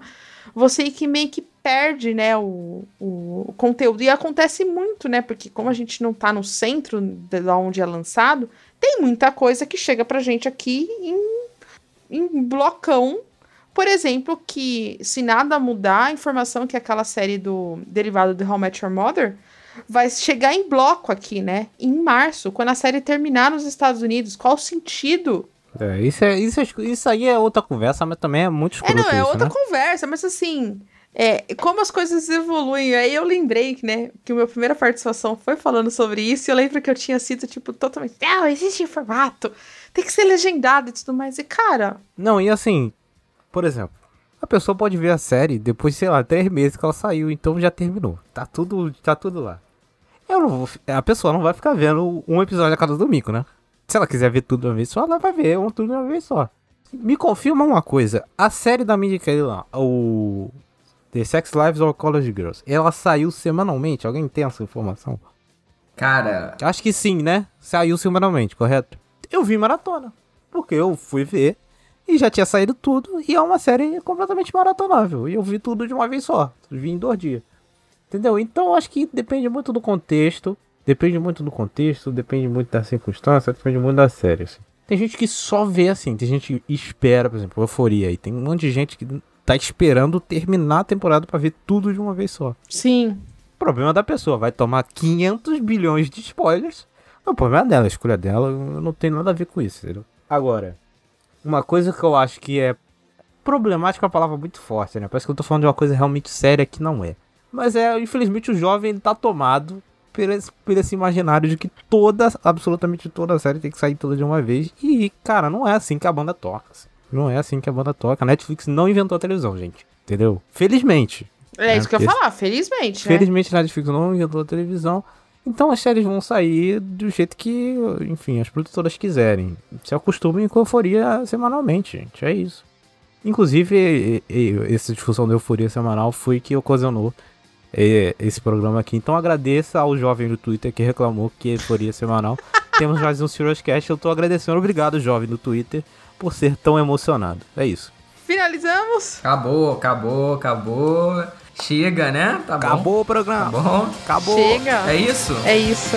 você meio que perde, né, o, o, conteúdo. E acontece muito, né? Porque como a gente não tá no centro de de onde é lançado, tem muita coisa que chega pra gente aqui em, em blocão. Por exemplo, que se nada mudar, a informação que aquela série do derivado de How I Met Your Mother vai chegar em bloco aqui, né? Em março, quando a série terminar nos Estados Unidos. Qual o sentido?
É, isso, é, isso, é- isso aí é outra conversa, mas também é muito
É,
escroto
não, é
isso,
outra
né?
conversa, mas assim, é, como as coisas evoluem, aí eu lembrei né, que a minha primeira participação foi falando sobre isso, e eu lembro que eu tinha sido, tipo, totalmente, não, existe em formato, tem que ser legendado e tudo mais, e cara,
Não, e assim, por exemplo, a pessoa pode ver a série depois, sei lá, três meses que ela saiu, então já terminou. Tá tudo, tá tudo lá. Eu não vou, a pessoa não vai ficar vendo um episódio a cada domingo, né? Se ela quiser ver tudo de uma vez só, ela vai ver um tudo de uma vez só. Me confirma uma coisa, a série da Mindy Kelly lá, o The Sex Lives of College Girls, ela saiu semanalmente? Alguém tem essa informação?
Cara,
Acho que sim, né? Saiu semanalmente, correto? Eu vi maratona. Porque eu fui ver e já tinha saído tudo. E é uma série completamente maratonável. E eu vi tudo de uma vez só. Vi em dois dias. Entendeu? Então acho que depende muito do contexto. Depende muito do contexto, depende muito da circunstância, depende muito da série. assim. Tem gente que só vê assim, tem gente que espera, por exemplo, euforia aí. Tem um monte de gente que tá esperando terminar a temporada pra ver tudo de uma vez só.
sim,
Problema da pessoa, vai tomar 500 bilhões de spoilers. É o problema dela, a escolha dela, eu não tem nada a ver com isso, entendeu? Agora, uma coisa que eu acho que é problemática é uma palavra muito forte, né? Parece que eu tô falando de uma coisa realmente séria que não é. Mas é, infelizmente, o jovem ele tá tomado por esse, por esse imaginário de que toda, absolutamente toda a série tem que sair toda de uma vez. E, cara, não é assim que a banda toca. assim. Não é assim que a banda toca. A Netflix não inventou a televisão, gente. Entendeu? Felizmente.
é isso que eu ia falar, felizmente, né?
Felizmente a Netflix não inventou a televisão. Então as séries vão sair do jeito que, enfim, as produtoras quiserem. Se acostumem com euforia semanalmente, gente. É isso. Inclusive, essa discussão da euforia semanal foi que ocasionou esse programa aqui. Então agradeça ao jovem do Twitter que reclamou que é euforia semanal. Temos mais um Serious Cast. Eu tô agradecendo. Obrigado, jovem do Twitter, por ser tão emocionado. É isso.
Finalizamos?
acabou, acabou, acabou. Chega, né? Tá bom.
Acabou o
Tá
programa.
bom.
Acabou.
Chega.
É isso?
É isso.